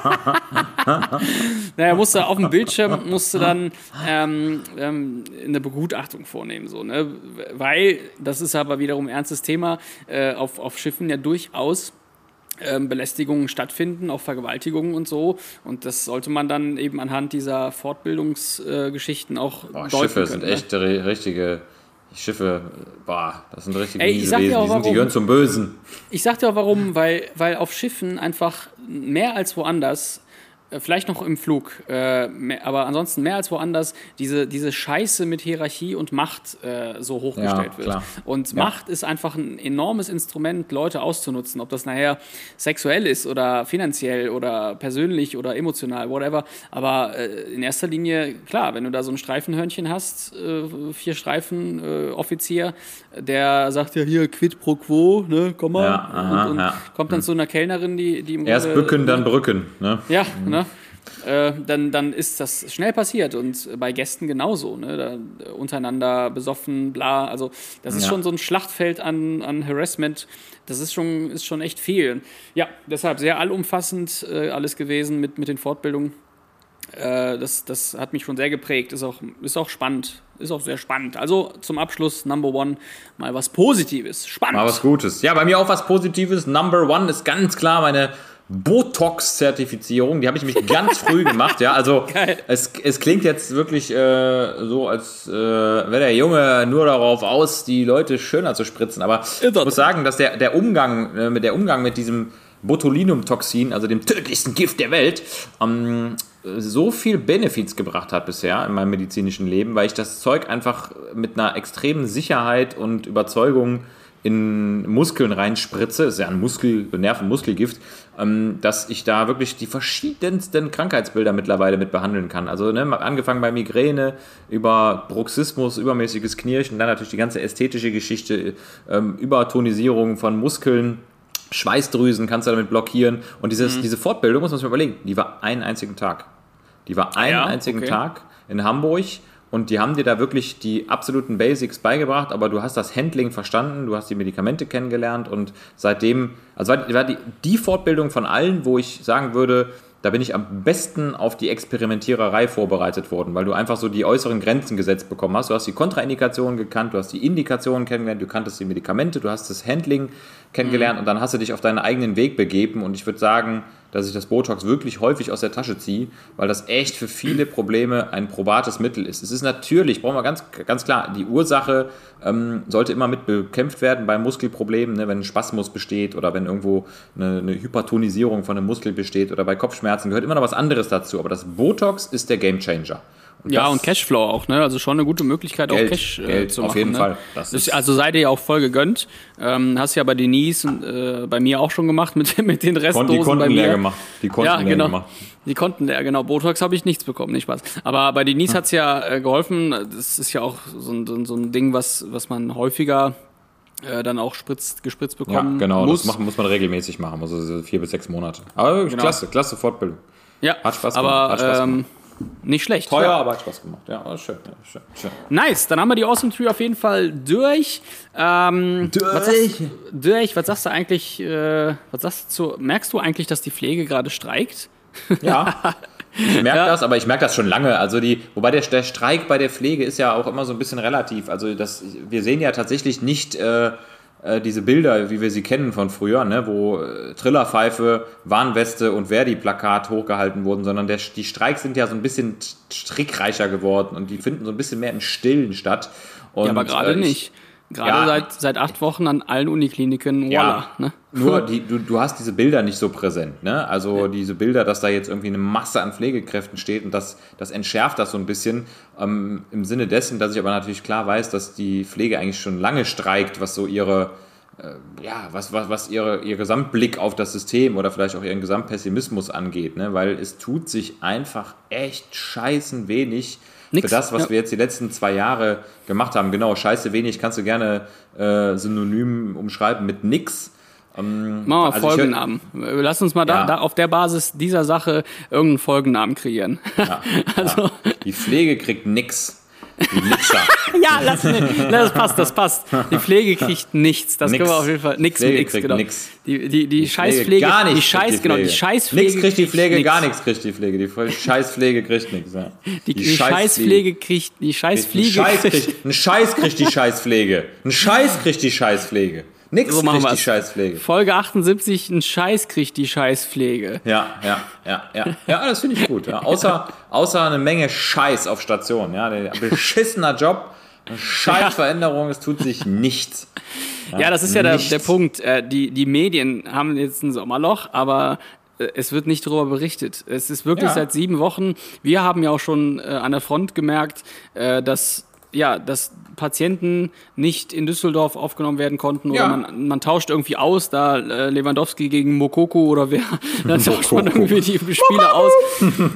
musst du auf dem Bildschirm musst du dann ähm, ähm, eine Begutachtung vornehmen, so, ne? Weil, das ist aber wiederum ein ernstes Thema, äh, auf, auf Schiffen ja durchaus Belästigungen stattfinden, auch Vergewaltigungen und so. Und das sollte man dann eben anhand dieser Fortbildungsgeschichten Geschichten auch Boah, deuten Schiffe können. sind ne? echt ri- richtige. Schiffe, boah, das sind richtige Ey, ich sag Wesen. auch Die, sind, die warum. gehören zum Bösen. Ich sag dir auch warum, weil, weil auf Schiffen einfach mehr als woanders Vielleicht noch im Flug, äh, mehr, aber ansonsten mehr als woanders diese, diese Scheiße mit Hierarchie und Macht äh, so hochgestellt Ja, wird. klar. Und Macht ist einfach ein enormes Instrument, Leute auszunutzen, ob das nachher sexuell ist oder finanziell oder persönlich oder emotional, whatever. Aber äh, in erster Linie, klar, wenn du da so ein Streifenhörnchen hast, äh, vier Streifen äh, Offizier, der sagt ja hier quid pro quo, ne, komm mal, Ja, aha, und, und ja. kommt dann zu einer Kellnerin, die, die im Erst Grunde- bücken, dann brücken. Ne? ja, Mhm. ne? Äh, dann, dann ist das schnell passiert und bei Gästen genauso, ne? Da, äh, untereinander besoffen, bla. Also das ist Ja. schon so ein Schlachtfeld an, an Harassment. Das ist schon, ist schon echt viel. Ja, deshalb sehr allumfassend äh, alles gewesen mit, mit den Fortbildungen. Äh, das, das hat mich schon sehr geprägt. Ist auch, ist auch spannend. Ist auch sehr spannend. Also zum Abschluss, Number One, mal was Positives. Spannend. Mal was Gutes. Ja, bei mir auch was Positives. Number one ist ganz klar meine Botox-Zertifizierung. Die habe ich nämlich ganz früh gemacht. Ja, also <laughs> Geil. es, es klingt jetzt wirklich äh, so, als äh, wäre der Junge nur darauf aus, die Leute schöner zu spritzen. Aber ich muss sagen, dass der, der Umgang äh, mit der Umgang mit diesem Botulinumtoxin, also dem tödlichsten Gift der Welt, ähm, so viel Benefits gebracht hat bisher in meinem medizinischen Leben, weil ich das Zeug einfach mit einer extremen Sicherheit und Überzeugung in Muskeln reinspritze, ist ja ein Muskel, Nerven-Muskelgift, ähm, dass ich da wirklich die verschiedensten Krankheitsbilder mittlerweile mit behandeln kann. Also ne, angefangen bei Migräne, über Bruxismus, übermäßiges Knirschen, dann natürlich die ganze ästhetische Geschichte, ähm, Übertonisierung von Muskeln, Schweißdrüsen kannst du damit blockieren. Und dieses, diese Fortbildung, muss man sich mal überlegen, die war einen einzigen Tag. Die war einen Ja, einzigen okay. Tag in Hamburg und die haben dir da wirklich die absoluten Basics beigebracht, aber du hast das Handling verstanden, du hast die Medikamente kennengelernt und seitdem, also war, die, die Fortbildung von allen, wo ich sagen würde, da bin ich am besten auf die Experimentiererei vorbereitet worden, weil du einfach so die äußeren Grenzen gesetzt bekommen hast. Du hast die Kontraindikationen gekannt, du hast die Indikationen kennengelernt, du kanntest die Medikamente, du hast das Handling kennengelernt und dann hast du dich auf deinen eigenen Weg begeben und ich würde sagen, dass ich das Botox wirklich häufig aus der Tasche ziehe, weil das echt für viele <clears throat> Probleme ein probates Mittel ist. Es ist natürlich, brauchen wir ganz, ganz klar, die Ursache ähm, sollte immer mit bekämpft werden bei Muskelproblemen, ne, wenn ein Spasmus besteht oder wenn irgendwo eine, eine Hypertonisierung von einem Muskel besteht oder bei Kopfschmerzen gehört immer noch was anderes dazu. Aber das Botox ist der Gamechanger. Ja, und Cashflow auch, ne? Also schon eine gute Möglichkeit, auch Geld, Cash äh, Geld, zu auf machen. jeden ne? Fall. Das ist- also sei dir ja auch voll gegönnt. Ähm, hast ja bei Denise und äh, bei mir auch schon gemacht mit, <laughs> mit den Restdosen Die Konten bei mir. leer gemacht. Die Konten ja, leer genau. gemacht. Die Konten leer, genau. Botox habe ich nichts bekommen, nicht Spaß. Aber bei Denise hat's ja äh, geholfen. Das ist ja auch so ein, so ein- Ding, was, was man häufiger äh, dann auch spritzt, gespritzt Ja, bekommen genau. muss. Das machen, muss man regelmäßig machen, also so vier bis sechs Monate. Aber wirklich Genau. klasse, klasse Fortbildung. ja, Hat Spaß aber gemacht, hat Spaß ähm, nicht schlecht. Teuer, Ja. aber hat Spaß gemacht. Ja, war schön, ja, schön, schön. Nice, dann haben wir die Awesome Tree auf jeden Fall durch. Ähm, Was sagst, durch, was sagst du eigentlich, äh, was sagst du zu, merkst du eigentlich, dass die Pflege gerade streikt? Ja. <laughs> Ich merke das, aber ich merke das schon lange. Also die, wobei der, der Streik bei der Pflege ist ja auch immer so ein bisschen relativ. Also das, wir sehen ja tatsächlich nicht äh, äh, diese Bilder, wie wir sie kennen von früher, ne, wo äh, Trillerpfeife, Warnweste und Verdi-Plakat hochgehalten wurden, sondern der, die Streiks sind ja so ein bisschen strickreicher geworden und die finden so ein bisschen mehr im Stillen statt. Und, Ja, aber gerade äh, ich- nicht. Gerade Ja. seit, seit acht Wochen an allen Unikliniken, voila. Ja, Ne? nur <laughs> die, du, du hast diese Bilder nicht so präsent. Ne? Also diese Bilder, dass da jetzt irgendwie eine Masse an Pflegekräften steht und das, das entschärft das so ein bisschen. Ähm, Im Sinne dessen, dass ich aber natürlich klar weiß, dass die Pflege eigentlich schon lange streikt, was so ihre, äh, ja, was, was, was ihre, ihr Gesamtblick auf das System oder vielleicht auch ihren Gesamtpessimismus angeht. Ne? Weil es tut sich einfach echt scheißen wenig Nix, für das, was ja. wir jetzt die letzten zwei Jahre gemacht haben. Genau, scheiße wenig kannst du gerne äh, synonym umschreiben mit nix. Machen wir Also ich hör- Folgennamen. Lass uns mal da, Ja. da auf der Basis dieser Sache irgendeinen Folgennamen kreieren. <laughs> also, Die Pflege kriegt nix. Die Nixer. <laughs> ja, lass mich, das passt, das passt. Die Pflege kriegt nichts. Das Nix. können wir auf jeden Fall. Nix Pflege mit X, genau. nix. Die, die, die, Scheißpflege. gar die nichts. Scheiß, kriegt die genau, die Pflege. Scheißpflege. Nix kriegt die Pflege, nix. gar nichts kriegt die Pflege. Die Scheißpflege kriegt nichts. Ja. Die, die Scheißpflege kriegt, die Ein Scheißpflege Scheiß kriegt, ein Scheiß kriegt die Scheißpflege. Ein Scheiß kriegt die Scheißpflege. Nix So machen kriegt die. Scheißpflege. Folge 78, ein Scheiß kriegt die Scheißpflege. Ja, ja, ja, ja. Ja, das finde ich gut. Ja. Außer, außer eine Menge Scheiß auf Station. Ja, der beschissener Job, Scheißveränderung, es tut sich nichts. Ja, das ist ja der, der Punkt. Äh, die, die Medien haben jetzt ein Sommerloch, aber äh, es wird nicht darüber berichtet. Es ist wirklich Ja. seit sieben Wochen. Wir haben ja auch schon äh, an der Front gemerkt, äh, dass ja, dass Patienten nicht in Düsseldorf aufgenommen werden konnten oder Ja. man, man tauscht irgendwie aus, da äh, Lewandowski gegen Mokoko oder wer, <laughs> dann tauscht man irgendwie die Spiele aus.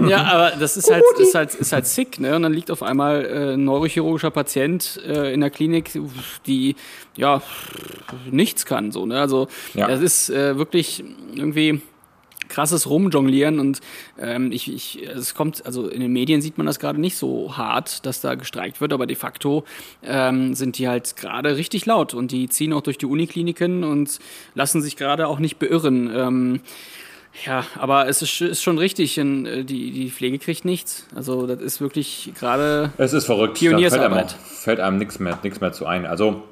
Ja, aber das ist halt, ist halt, ist halt sick, ne? Und dann liegt auf einmal äh, ein neurochirurgischer Patient äh, in der Klinik, die ja nichts kann, so, ne? Also Ja. das ist äh, wirklich irgendwie krasses Rumjonglieren und ähm, ich, ich, es kommt, also in den Medien sieht man das gerade nicht so hart, dass da gestreikt wird, aber de facto ähm, sind die halt gerade richtig laut und die ziehen auch durch die Unikliniken und lassen sich gerade auch nicht beirren. Ähm, ja, aber es ist, ist schon richtig, äh, die, die Pflege kriegt nichts. Also das ist wirklich gerade Es ist verrückt. Da fällt einem, fällt einem nichts mehr, nichts mehr zu ein. Also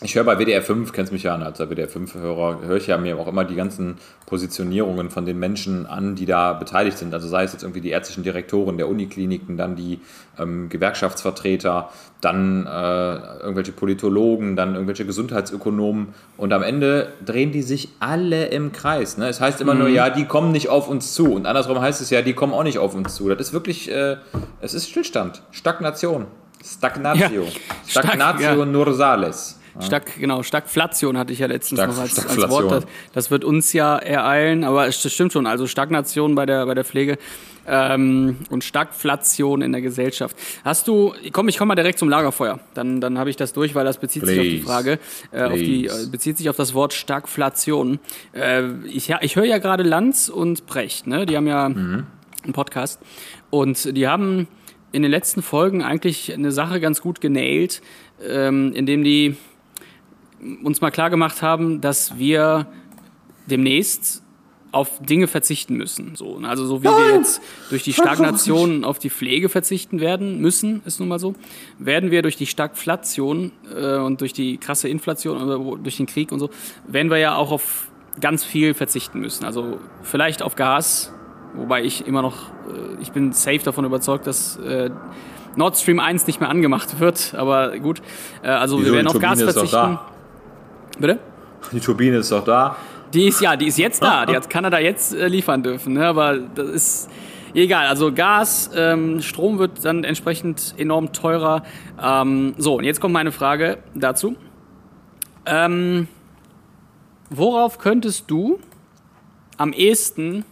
ich höre bei WDR 5, kennst mich ja an, als WDR 5-Hörer, höre ich ja mir auch immer die ganzen Positionierungen von den Menschen an, die da beteiligt sind. Also sei es jetzt irgendwie die ärztlichen Direktoren der Unikliniken, dann die ähm, Gewerkschaftsvertreter, dann äh, irgendwelche Politologen, dann irgendwelche Gesundheitsökonomen. Und am Ende drehen die sich alle im Kreis. Ne? Es heißt immer nur, ja, die kommen nicht auf uns zu. Und andersrum heißt es ja, die kommen auch nicht auf uns zu. Das ist wirklich, äh, es ist Stillstand, Stagnation. Stagnatio. Ja, Stagnatio ja. Nursales. Stark, genau, Stagflation hatte ich ja letztens Stag- noch als, als. Wort. Das, das wird uns ja ereilen, aber es stimmt schon. Also Stagnation bei der, bei der Pflege ähm, und Stagflation in der Gesellschaft. Hast du, komm, ich komme mal direkt zum Lagerfeuer. Dann, dann habe ich das durch, weil das bezieht sich auf die Please. Frage, äh, auf die, Please. äh, bezieht sich auf das Wort Stagflation. Äh, ich ja, ich höre ja gerade Lanz und Brecht, ne? Die haben ja einen Podcast und die haben in den letzten Folgen eigentlich eine Sache ganz gut genailt, ähm, indem die uns mal klar gemacht haben, dass wir demnächst auf Dinge verzichten müssen. So, ne? also so wie wir jetzt durch die Stagnation auf die Pflege verzichten werden müssen, ist nun mal so, werden wir durch die Stagflation äh, und durch die krasse Inflation oder wo- durch den Krieg und so, werden wir ja auch auf ganz viel verzichten müssen. Also vielleicht auf Gas, wobei ich immer noch, äh, ich bin safe davon überzeugt, dass äh, Nord Stream 1 nicht mehr angemacht wird, aber gut. Äh, also Wieso? wir werden auf Gas verzichten. Bitte? Die Turbine ist doch da. Die ist ja, die ist jetzt da. Die hat Kanada jetzt äh, liefern dürfen. Ne? Aber das ist egal. Also Gas, ähm, Strom wird dann entsprechend enorm teurer. Ähm, so, und jetzt kommt meine Frage dazu. Ähm, worauf könntest du am ehesten,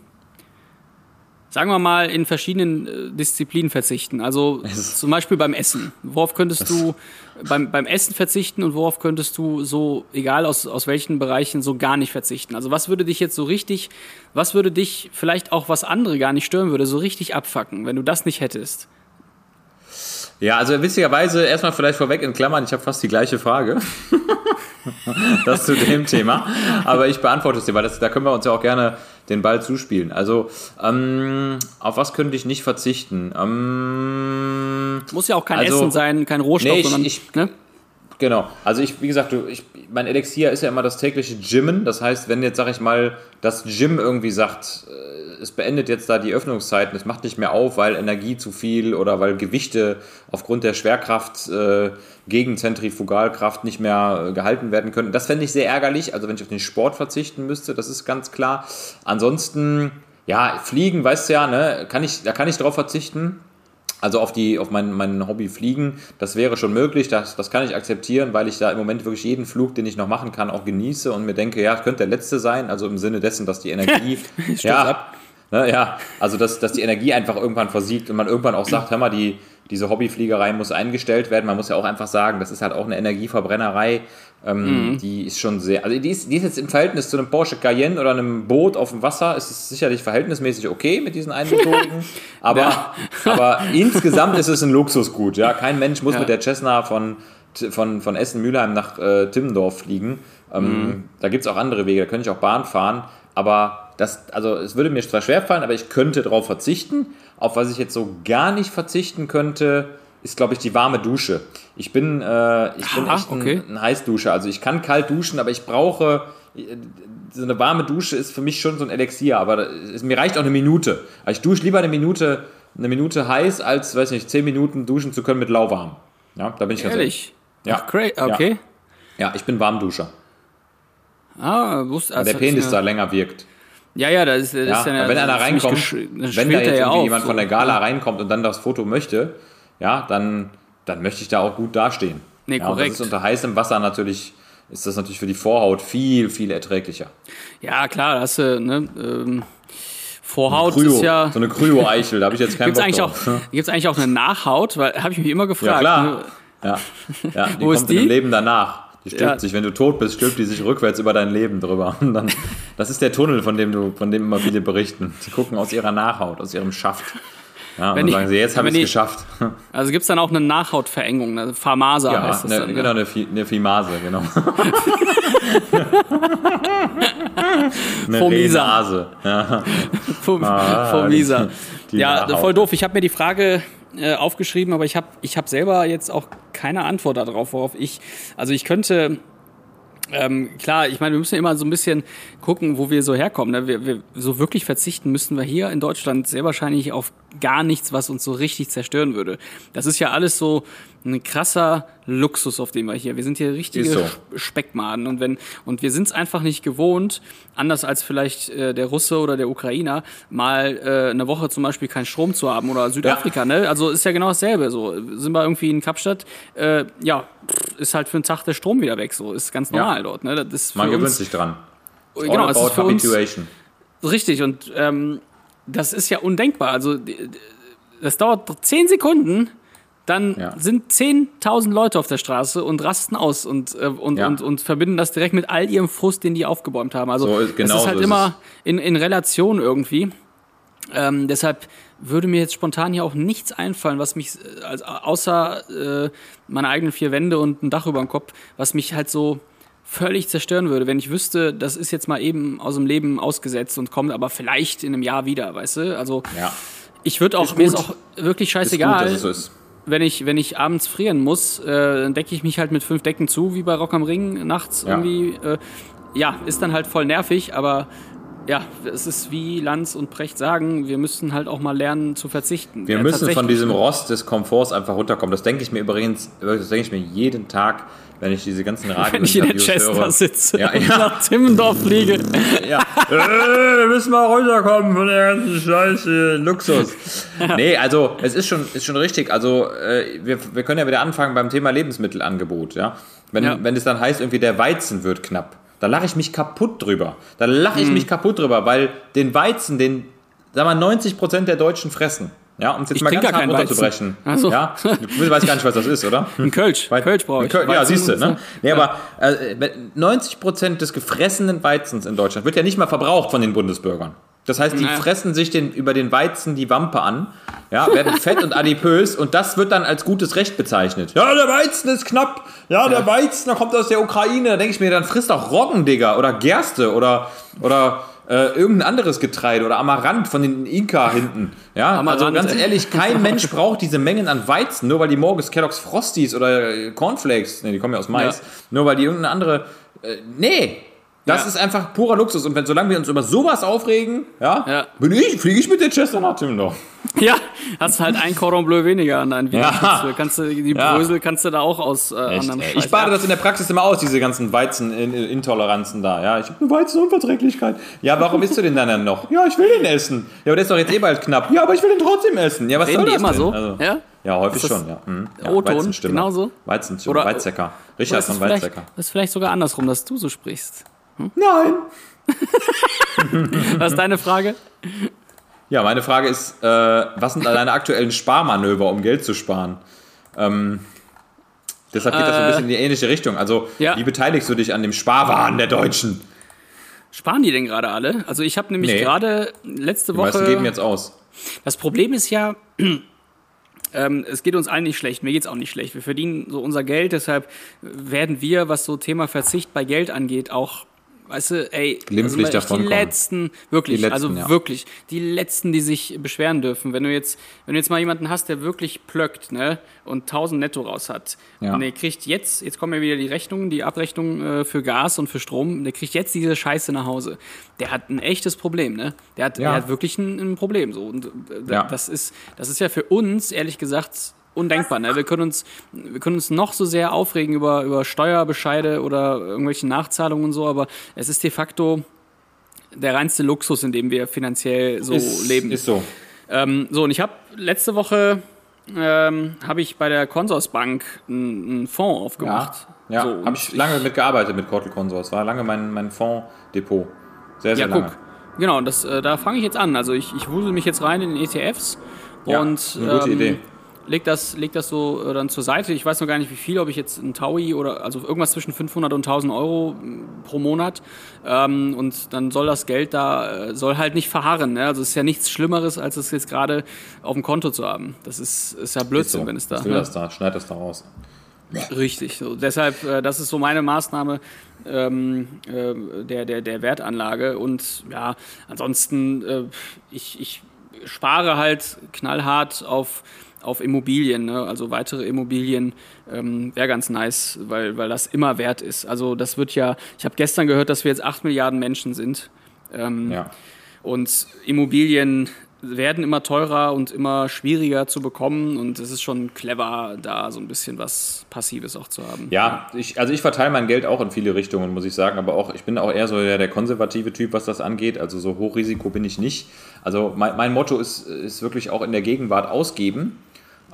sagen wir mal, in verschiedenen äh, Disziplinen verzichten? Also zum Beispiel beim Essen. Worauf könntest du beim, beim Essen verzichten und worauf könntest du so, egal aus, aus welchen Bereichen, so gar nicht verzichten? Also was würde dich jetzt so richtig, was würde dich vielleicht auch was andere gar nicht stören würde, so richtig abfacken, wenn du das nicht hättest? Ja, also witzigerweise erstmal vielleicht vorweg in Klammern, ich habe fast die gleiche Frage. <laughs> das zu dem Thema. Aber ich beantworte es dir, weil das, da können wir uns ja auch gerne den Ball zuspielen. Also, ähm, auf was könnte ich nicht verzichten? Ähm, Muss ja auch kein Also- Essen sein, kein Rohstoff, Nee, ich- sondern ich- ne? Genau. Also ich, wie gesagt, ich, mein Elixier ist ja immer das tägliche Gymmen. Das heißt, wenn jetzt, sag ich mal, das Gym irgendwie sagt, äh, es beendet jetzt da die Öffnungszeiten, es macht nicht mehr auf, weil Energie zu viel oder weil Gewichte aufgrund der Schwerkraft äh, gegen Zentrifugalkraft nicht mehr äh, gehalten werden können. Das fände ich sehr ärgerlich. Also wenn ich auf den Sport verzichten müsste, das ist ganz klar. Ansonsten, ja, Fliegen, weißt du ja, ne, kann ich, da kann ich drauf verzichten. Also auf, die, auf mein, mein Hobby Fliegen, das wäre schon möglich, das, das kann ich akzeptieren, weil ich da im Moment wirklich jeden Flug, den ich noch machen kann, auch genieße und mir denke, ja, es könnte der letzte sein, also im Sinne dessen, dass die Energie, <laughs> ja, ne, ja, also dass, dass die Energie einfach irgendwann versiegt und man irgendwann auch sagt, hör mal, die, diese Hobbyfliegerei muss eingestellt werden. Man muss ja auch einfach sagen, das ist halt auch eine Energieverbrennerei, ähm, die ist schon sehr, also die ist, die ist jetzt im Verhältnis zu einem Porsche Cayenne oder einem Boot auf dem Wasser, ist es sicherlich verhältnismäßig okay mit diesen einmotorigen, <laughs> aber, aber insgesamt ist es ein Luxusgut, ja. Kein Mensch muss Ja. mit der Cessna von, von, von Essen-Mülheim nach äh, Timmendorf fliegen. Ähm, Da gibt es auch andere Wege, da könnte ich auch Bahn fahren, aber das, also es würde mir zwar schwerfallen, aber ich könnte darauf verzichten. Auf was ich jetzt so gar nicht verzichten könnte, ist, glaube ich, die warme Dusche. Ich bin, äh, ich bin Ah, echt ein, okay. ein Heißduscher. Also ich kann kalt duschen, aber ich brauche so eine warme Dusche ist für mich schon so ein Elixier, aber ist, mir reicht auch eine Minute. Also ich dusche lieber eine Minute, eine Minute heiß, als, weiß nicht, zehn Minuten duschen zu können mit lauwarm. Ja, da bin ich ganz Ehrlich? Ja. Ach, okay. Ja, ich bin Warmduscher. Ah, wusste, Weil also der Penis da länger wirkt. Ja, ja, da ist, das Ja, ist ja wenn einer reinkommt, wenn da jetzt ja jemand von der Gala reinkommt und dann das Foto möchte, ja, dann, dann möchte ich da auch gut dastehen. Nee, ja, korrekt. Das ist unter heißem Wasser natürlich, ist das natürlich für die Vorhaut viel, viel erträglicher. Ja, klar, da hast du, ne, ähm, Vorhaut Kryo, ist ja. so eine Kryo-Eichel, da habe ich jetzt <laughs> keinen Gibt's Bock eigentlich, auch, drauf. gibt's eigentlich auch eine Nachhaut? Weil, habe ich mich immer Ja, gefragt. klar. ne? Ja, ja <laughs> die Wo kommt ist die? Leben danach. Die stülpt Ja. sich, wenn du tot bist, stülpt die sich <laughs> rückwärts über dein Leben drüber. Und dann, das ist der Tunnel, von dem du, von dem immer viele berichten. Die gucken aus ihrer Nachhaut, aus ihrem Schaft. Ja, und Wenn dann die- sagen sie, jetzt habe ich es geschafft. Also gibt's dann auch eine Nachhautverengung, eine Pharmasa Ja, heißt das ne, dann. genau, ne? eine, Fi- eine Fimase, genau. <laughs> eine Fomisa. Renase. Ja. Ah, die Ja, Nachhaut. voll doof. Ich habe mir die Frage äh, aufgeschrieben, aber ich habe ich hab selber jetzt auch keine Antwort darauf, worauf ich. Also ich könnte. Ähm, klar, ich meine, wir müssen immer so ein bisschen gucken, wo wir so herkommen. Ne? Wir, wir, so wirklich verzichten müssten wir hier in Deutschland sehr wahrscheinlich auf gar nichts, was uns so richtig zerstören würde. Das ist ja alles so ein krasser Luxus, auf dem wir hier. Wir sind hier richtige so. Speckmaden und wenn und wir sind es einfach nicht gewohnt, anders als vielleicht äh, der Russe oder der Ukrainer, mal äh, eine Woche zum Beispiel keinen Strom zu haben oder Südafrika, ne? Also ist ja genau dasselbe. So sind wir irgendwie in Kapstadt, äh, ja, ist halt für einen Tag der Strom wieder weg. So ist ganz normal dort, ne? Das ist Man gewöhnt sich dran. Genau, es ist für uns richtig und ähm, das ist ja undenkbar. Also das dauert zehn Sekunden. Dann Ja. sind 10.000 Leute auf der Straße und rasten aus und, äh, und, Ja. und, und verbinden das direkt mit all ihrem Frust, den die aufgebäumt haben. Also So ist- genau das ist halt so ist immer in, in Relation irgendwie. Ähm, deshalb würde mir jetzt spontan hier auch nichts einfallen, was mich, äh, als, außer äh, meine eigenen vier Wände und ein Dach über dem Kopf, was mich halt so völlig zerstören würde, wenn ich wüsste, das ist jetzt mal eben aus dem Leben ausgesetzt und kommt aber vielleicht in einem Jahr wieder, weißt du? Also Ja. ich würde auch, Ist mir ist gut. auch wirklich Ist gut, scheißegal, ist. wenn ich, wenn ich abends frieren muss, äh, dann decke ich mich halt mit fünf Decken zu, wie bei Rock am Ring nachts Ja. irgendwie. Äh, ja, ist dann halt voll nervig, aber ja, es ist wie Lanz und Precht sagen, wir müssen halt auch mal lernen zu verzichten. Wir ja, müssen von diesem Rost des Komforts einfach runterkommen. Das denke ich mir übrigens, das denke ich mir jeden Tag, wenn ich diese ganzen Radio <laughs> Wenn ich in der Chester sitze Ja, <laughs> und ja. nach Timmendorf fliege. Ja. äh, wir müssen mal runterkommen von der ganzen Scheiße. Luxus. Nee, also es ist schon, ist schon richtig. Also äh, wir, wir können ja wieder anfangen beim Thema Lebensmittelangebot. Ja? Wenn, Ja. wenn es dann heißt, irgendwie der Weizen wird knapp, da lache ich mich kaputt drüber. Da lache ich mich kaputt drüber, weil den Weizen, den, sag mal, 90 Prozent der Deutschen fressen. Ja, um es jetzt Ich mal ganz gar hart runterzubrechen. So. Ja, du weißt gar nicht, was das ist, oder? Ein Kölsch. Wei- Kölsch brauche ich. Köl- Ja, siehst du, ne? Nee, aber äh, 90 Prozent des gefressenen Weizens in Deutschland wird ja nicht mal verbraucht von den Bundesbürgern. Das heißt, die Naja. fressen sich den, über den Weizen die Wampe an, ja, werden fett und adipös und das wird dann als gutes Recht bezeichnet. Ja, der Weizen ist knapp. Ja, der Weizen, der kommt aus der Ukraine. Da denke ich mir, dann frisst doch Roggen, Digga, oder Gerste oder, oder äh, irgendein anderes Getreide oder Amaranth von den Inka hinten. Ja, also Amaranth. ganz ehrlich, kein <laughs> Mensch braucht diese Mengen an Weizen, nur weil die morgens Kellogg's Frosties oder äh, Cornflakes, ne, die kommen ja aus Mais, Ja. nur weil die irgendeine andere, äh, nee, das Ja. ist einfach purer Luxus. Und wenn solange wir uns über sowas aufregen, ja, Ja. bin ich, fliege ich mit der Chester nach Timmendorf. Ja, hast halt ein Cordon Bleu weniger an deinen Ja. Kannst du, die Ja. Brösel kannst du da auch aus äh, anderem ey. Scheiß. Ich bade das in der Praxis immer aus, diese ganzen Weizenintoleranzen da. Ja, ich habe eine Weizenunverträglichkeit. Ja, warum isst du den dann, dann noch? Ja, ich will den essen. Ja, aber der ist doch jetzt eh bald knapp. Ja, aber ich will den trotzdem essen. Ja, was Reden soll das immer denn? so? Also, Ja? ja, häufig das schon, ja. Mhm. ja O-Ton, Weizenstimme. genauso? Weizenstimme. Oder Richard von Weizsäcker. ist vielleicht sogar andersrum, dass du so sprichst. Nein. <laughs> Was ist deine Frage? Ja, meine Frage ist, äh, was sind deine aktuellen Sparmanöver, um Geld zu sparen? Ähm, deshalb geht das so ein bisschen in die ähnliche Richtung. Also, Äh. ja. wie beteiligst du dich an dem Sparwahn der Deutschen? Sparen die denn gerade alle? Also ich habe nämlich Nee. gerade letzte Die meisten Woche. geben jetzt aus. Das Problem ist ja, <clears throat> ähm, es geht uns allen nicht schlecht, mir geht's auch nicht schlecht. Wir verdienen so unser Geld, deshalb werden wir, was so Thema Verzicht bei Geld angeht, auch, weißt du, ey, Glimpflich also die davonkommen. letzten, wirklich, Die letzten, also ja. wirklich, die letzten, die sich beschweren dürfen. Wenn du jetzt, wenn du jetzt mal jemanden hast, der wirklich plöckt, ne, und 1000 netto raus hat, Ja. und der kriegt jetzt, jetzt kommen ja wieder die Rechnungen, die Abrechnungen äh, für Gas und für Strom, der kriegt jetzt diese Scheiße nach Hause. Der hat ein echtes Problem, ne? Der hat, Ja. der hat wirklich ein, ein Problem, so. Und äh, das ist, das ist ja für uns, ehrlich gesagt, undenkbar. Ne? Wir, können uns, wir können uns noch so sehr aufregen über, über Steuerbescheide oder irgendwelche Nachzahlungen und so, aber es ist de facto der reinste Luxus, in dem wir finanziell so ist, leben. Ist so. Ähm, so, und ich habe letzte Woche ähm, habe ich bei der Consorsbank einen einen Fonds Ja, aufgemacht. ja. so, habe ich lange mitgearbeitet mit Cortel Consors. War lange mein, mein Fondsdepot. Sehr, sehr Ja, lange. guck. Genau, das, äh, da fange ich jetzt an. Also ich, ich wusel mich jetzt rein in den ETFs Ja, und eine gute Idee. Leg das, leg das so äh, dann zur Seite. Ich weiß noch gar nicht, wie viel, ob ich jetzt ein Taui oder also irgendwas zwischen 500 und 1000 Euro pro Monat. Ähm, und dann soll das Geld da, äh, soll halt nicht verharren. Ne? Also es ist ja nichts Schlimmeres, als es jetzt gerade auf dem Konto zu haben. Das ist, ist ja Ist Blödsinn, so. wenn es da. Was will ne? das da? Schneid das da raus. Richtig. So, deshalb, äh, das ist so meine Maßnahme ähm, äh, der, der, der Wertanlage. Und ja, ansonsten, äh, ich, ich spare halt knallhart auf, auf Immobilien. Ne? Also weitere Immobilien ähm, wäre ganz nice, weil, weil das immer wert ist. Also das wird ja, ich habe gestern gehört, dass wir jetzt 8 Milliarden Menschen sind. Ähm, Ja. und Immobilien werden immer teurer und immer schwieriger zu bekommen. Und es ist schon clever, da so ein bisschen was Passives auch zu haben. Ja, ich, also ich verteile mein Geld auch in viele Richtungen, muss ich sagen, aber auch, ich bin auch eher so der, der konservative Typ, was das angeht. Also so Hochrisiko bin ich nicht. Also mein, mein Motto ist, ist wirklich auch in der Gegenwart ausgeben.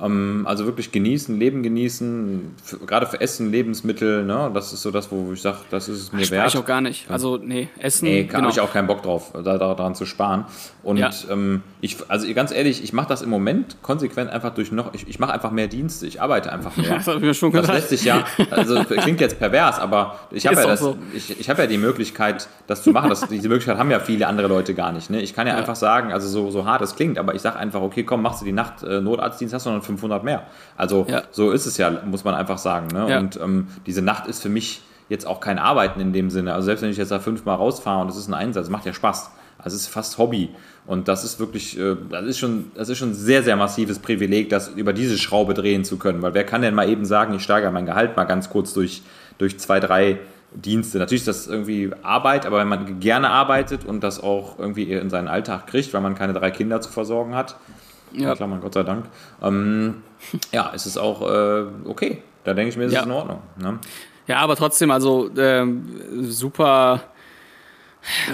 Ähm, also wirklich genießen, Leben genießen, f- gerade für Essen, Lebensmittel, ne? das ist so das, wo ich sage, das ist es mir Spare wert. ich auch gar nicht. Also, nee, Essen. Nee, genau. habe ich auch keinen Bock drauf, da, da, daran zu sparen. Und Ja. ähm, ich, also ganz ehrlich, ich mache das im Moment konsequent einfach durch noch, ich, ich mache einfach mehr Dienste, ich arbeite einfach mehr. <laughs> Das habe ich mir schon Das gedacht. lässt sich ja, also klingt jetzt pervers, aber ich habe ja, das, so. ich, ich hab ja die Möglichkeit, das zu machen. Das, diese Möglichkeit haben ja viele andere Leute gar nicht. Ne? Ich kann ja, einfach sagen, also so, so hart es klingt, aber ich sage einfach, okay, komm, machst du die Nacht äh, Notarztdienst, hast du noch 500 mehr. Also Ja. so ist es ja, muss man einfach sagen. Ne? Ja. Und ähm, diese Nacht ist für mich jetzt auch kein Arbeiten in dem Sinne. Also selbst wenn ich jetzt da fünfmal rausfahre und es ist ein Einsatz, macht ja Spaß. Also es ist fast Hobby. Und das ist wirklich, äh, das ist schon, das ist schon ein sehr, sehr massives Privileg, das über diese Schraube drehen zu können. Weil wer kann denn mal eben sagen, ich steigere mein Gehalt mal ganz kurz durch, durch zwei, drei Dienste. Natürlich ist das irgendwie Arbeit, aber wenn man gerne arbeitet und das auch irgendwie in seinen Alltag kriegt, weil man keine drei Kinder zu versorgen hat, Ja. Klammern, Gott sei Dank, ähm, <laughs> ja, ist es auch äh, okay. Da denke ich mir, ist Ja. es in Ordnung. Ne? Ja, aber trotzdem, also ähm, super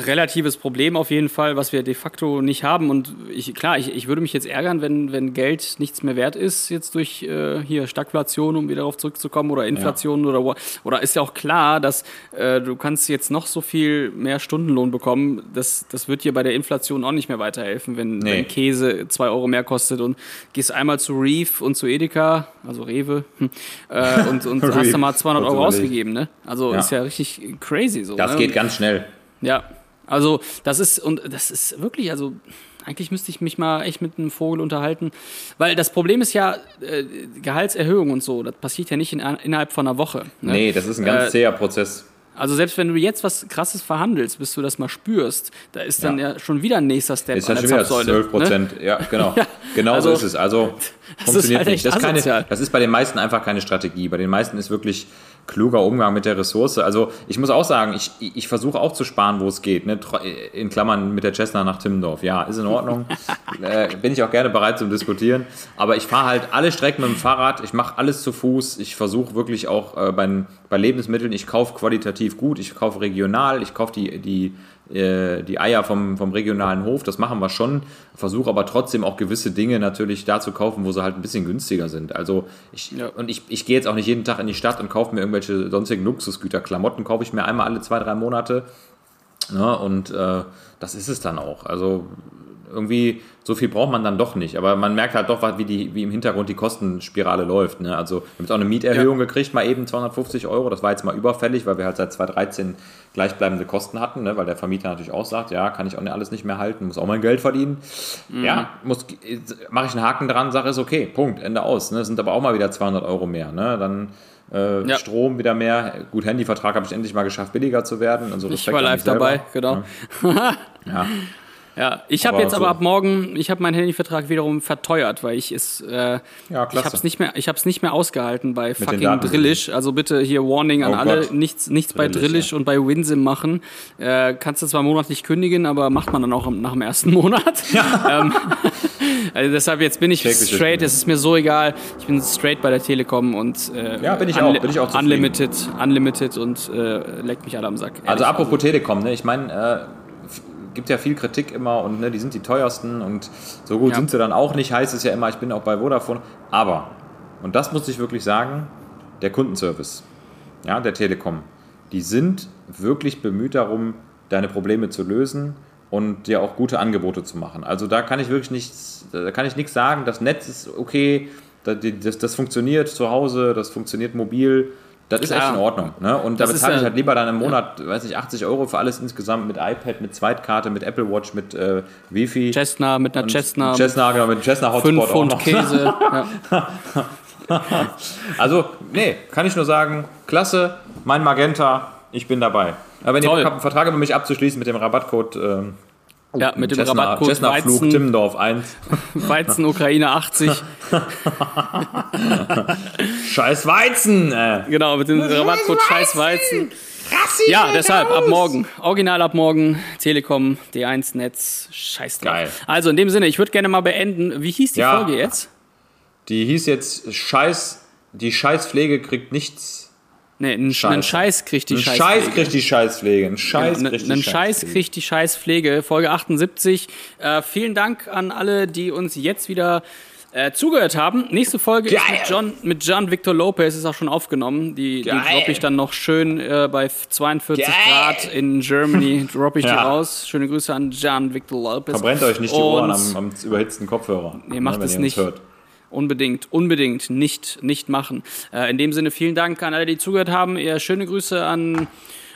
relatives Problem auf jeden Fall, was wir de facto nicht haben. Und ich, klar, ich, ich würde mich jetzt ärgern, wenn, wenn Geld nichts mehr wert ist, jetzt durch äh, hier Stagflation, um wieder darauf zurückzukommen, oder Inflation oder wo- oder ist ja auch klar, dass äh, du kannst jetzt noch so viel mehr Stundenlohn bekommen. Das, das wird dir bei der Inflation auch nicht mehr weiterhelfen, wenn, Nee. wenn Käse zwei Euro mehr kostet und gehst einmal zu Reef und zu Edeka, also Rewe, hm, äh, und, und <laughs> hast da mal 200 Euro ausgegeben. Ne? Also Ja. ist ja richtig crazy so. Das ne? geht ganz schnell. Ja, also das ist und das ist wirklich, also eigentlich müsste ich mich mal echt mit einem Vogel unterhalten, weil das Problem ist ja äh, Gehaltserhöhung und so, das passiert ja nicht in, innerhalb von einer Woche. Ne? Nee, das ist ein ganz Äh, zäher Prozess. Also selbst wenn du jetzt was Krasses verhandelst, bis du das mal spürst, da ist dann ja, schon wieder ein nächster Step Ist an ja der schon wieder Zapfsäule. 12 Ne? Prozent. Ja, genau. <laughs> Genau also, so ist es. Also <laughs> funktioniert halt nicht. Das keine, das ist bei den meisten einfach keine Strategie. Bei den meisten ist wirklich kluger Umgang mit der Ressource. Also ich muss auch sagen, ich, ich versuche auch zu sparen, wo es geht. Ne? Tro- In Klammern mit der Cessna nach Timmendorf. Ja, ist in Ordnung. <laughs> äh, bin ich auch gerne bereit zum Diskutieren. Aber ich fahre halt alle Strecken mit dem Fahrrad. Ich mache alles zu Fuß. Ich versuche wirklich auch äh, bei, bei Lebensmitteln, ich kaufe qualitativ gut. Ich kaufe regional. Ich kaufe die, die, äh, die Eier vom, vom regionalen Hof. Das machen wir schon. Versuche aber trotzdem auch gewisse Dinge natürlich da zu kaufen, wo sie halt ein bisschen günstiger sind. Also ich, Ja. und ich, ich gehe jetzt auch nicht jeden Tag in die Stadt und kaufe mir irgendwelche sonstigen Luxusgüter. Klamotten kaufe ich mir einmal alle zwei, drei Monate. Ne? Und äh, das ist es dann auch. Also irgendwie so viel braucht man dann doch nicht. Aber man merkt halt doch, wie, die, wie im Hintergrund die Kostenspirale läuft. Ne? Also wir haben jetzt auch eine Mieterhöhung gekriegt, mal eben 250 Euro. Das war jetzt mal überfällig, weil wir halt seit 2013 gleichbleibende Kosten hatten, ne? weil der Vermieter natürlich auch sagt, ja, kann ich auch alles nicht mehr halten, muss auch mein Geld verdienen. Ja, muss mache ich einen Haken dran, sage ist okay, Punkt, Ende aus. Ne? Das sind aber auch mal wieder 200 Euro mehr. Ne? Dann äh, Ja. Strom wieder mehr. Gut, Handyvertrag habe ich endlich mal geschafft, billiger zu werden. Also Ich Respekt war an live dabei, genau. <laughs> Ja. Ja, ich habe Aber jetzt aber so- ab morgen, ich habe meinen Handyvertrag wiederum verteuert, weil ich es, äh, Ja, ich habe es nicht mehr, ich habe es nicht mehr ausgehalten bei den fucking Daten. Drillish. Also bitte hier Warning an Oh alle, Gott. nichts, nichts bei Drillish, Drillish und bei Winsim machen. Äh, kannst du zwar monatlich kündigen, aber macht man dann auch nach dem ersten <laughs> Monat. ähm, also deshalb jetzt bin ich Tägliches straight. Es ist mir so egal. Ich bin straight bei der Telekom und äh, Ja, bin ich auch, bin ich auch zufrieden. unlimited, unlimited und äh, leckt mich alle am Sack. Also Ehrlich. apropos Telekom, ne? ich meine, äh, gibt ja viel Kritik immer und ne, die sind die teuersten und so gut Ja. sind sie dann auch nicht, heißt es ja immer, ich bin auch bei Vodafone. Aber, und das muss ich wirklich sagen, der Kundenservice, ja, der Telekom, die sind wirklich bemüht darum, deine Probleme zu lösen und dir auch gute Angebote zu machen. Also da kann ich wirklich nichts, da kann ich nichts sagen. Das Netz ist okay, da- die- das, das funktioniert zu Hause, das funktioniert mobil. Das ist Klar. echt in Ordnung. Ne? Und da Das ist bezahle ich ja- halt lieber dann im Monat, weiß ich, 80 Euro für alles insgesamt mit iPad, mit Zweitkarte, mit Apple Watch, mit äh, Wifi. Cessna mit einer Cessna, Cessna, genau, mit Cessna Hotspot 5 auch Pfund noch. Käse. <laughs> ja. <laughs> Also, nee, kann ich nur sagen, klasse, mein Magenta, ich bin dabei. Aber wenn ihr Toll. Bock habt, einen Vertrag über mich abzuschließen mit dem Rabattcode, ähm, ja, mit dem Cessna, Rabattcode Cessna Flug Weizen, Timmendorf 1. <laughs> Weizen Ukraine 80. <laughs> Scheiß Weizen! Äh. Genau, mit dem Rabattcode Scheiß Weizen. Ja, deshalb ab morgen. Original ab morgen. Telekom, D1 Netz. Scheiß drauf. Geil. Also in dem Sinne, ich würde gerne mal beenden. Wie hieß die Ja. Folge jetzt? Die hieß jetzt Scheiß, die Scheißpflege kriegt nichts. Nee, ein Scheiße. ein Scheiß kriegt die Ein Scheiß. Kriegt die Scheißpflege. Ein Scheiß Genau, kriegt die einen Scheiß Scheißpflege. kriegt die Scheißpflege. Folge 78. Äh, vielen Dank an alle, die uns jetzt wieder äh, zugehört haben. Nächste Folge ist Geil. mit John, mit John Victor Lopez, ist auch schon aufgenommen. Die, die droppe ich dann noch schön äh, bei 42 Geil. Grad in Germany. <laughs> droppe ich die Ja. raus. Schöne Grüße an John Victor Lopez. Verbrennt euch nicht die Ohren am, am überhitzten Kopfhörer. Nee, macht ne, es nicht. Hört. Unbedingt, unbedingt nicht, nicht machen. Äh, in dem Sinne, vielen Dank an alle, die zugehört haben. Ihr schöne Grüße an,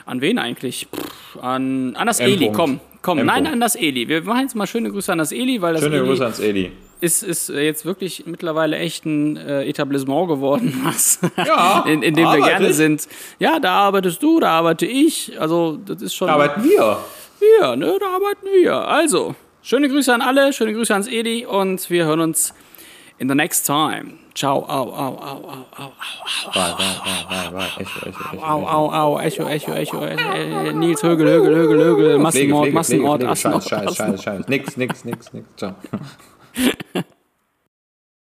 an wen eigentlich? Pff, an, an das. Eli, komm. Komm, M. nein, an das Eli. Wir machen jetzt mal schöne Grüße an das Eli, weil das Schöne Eli Grüße ans Eli. ist, ist äh, jetzt wirklich mittlerweile echt ein äh, Etablissement geworden, <laughs> was Ja, in, in dem wir gerne ich. sind. Ja, da arbeitest du, da arbeite ich. Also, das ist schon. Arbeiten wir. wir, ne? Da arbeiten wir. Also, schöne Grüße an alle, schöne Grüße ans Eli und wir hören uns in the next time. Ciao, au, au, au, au, au, au, au, au, au, Echo, Echo, Echo, äh, Nils Högel, Högel, Högel, Högel, Massenmord, Massenmord, Scheiß, Scheiß. Scheiß. Nix, nix, nix, nix. Ciao. <laughs>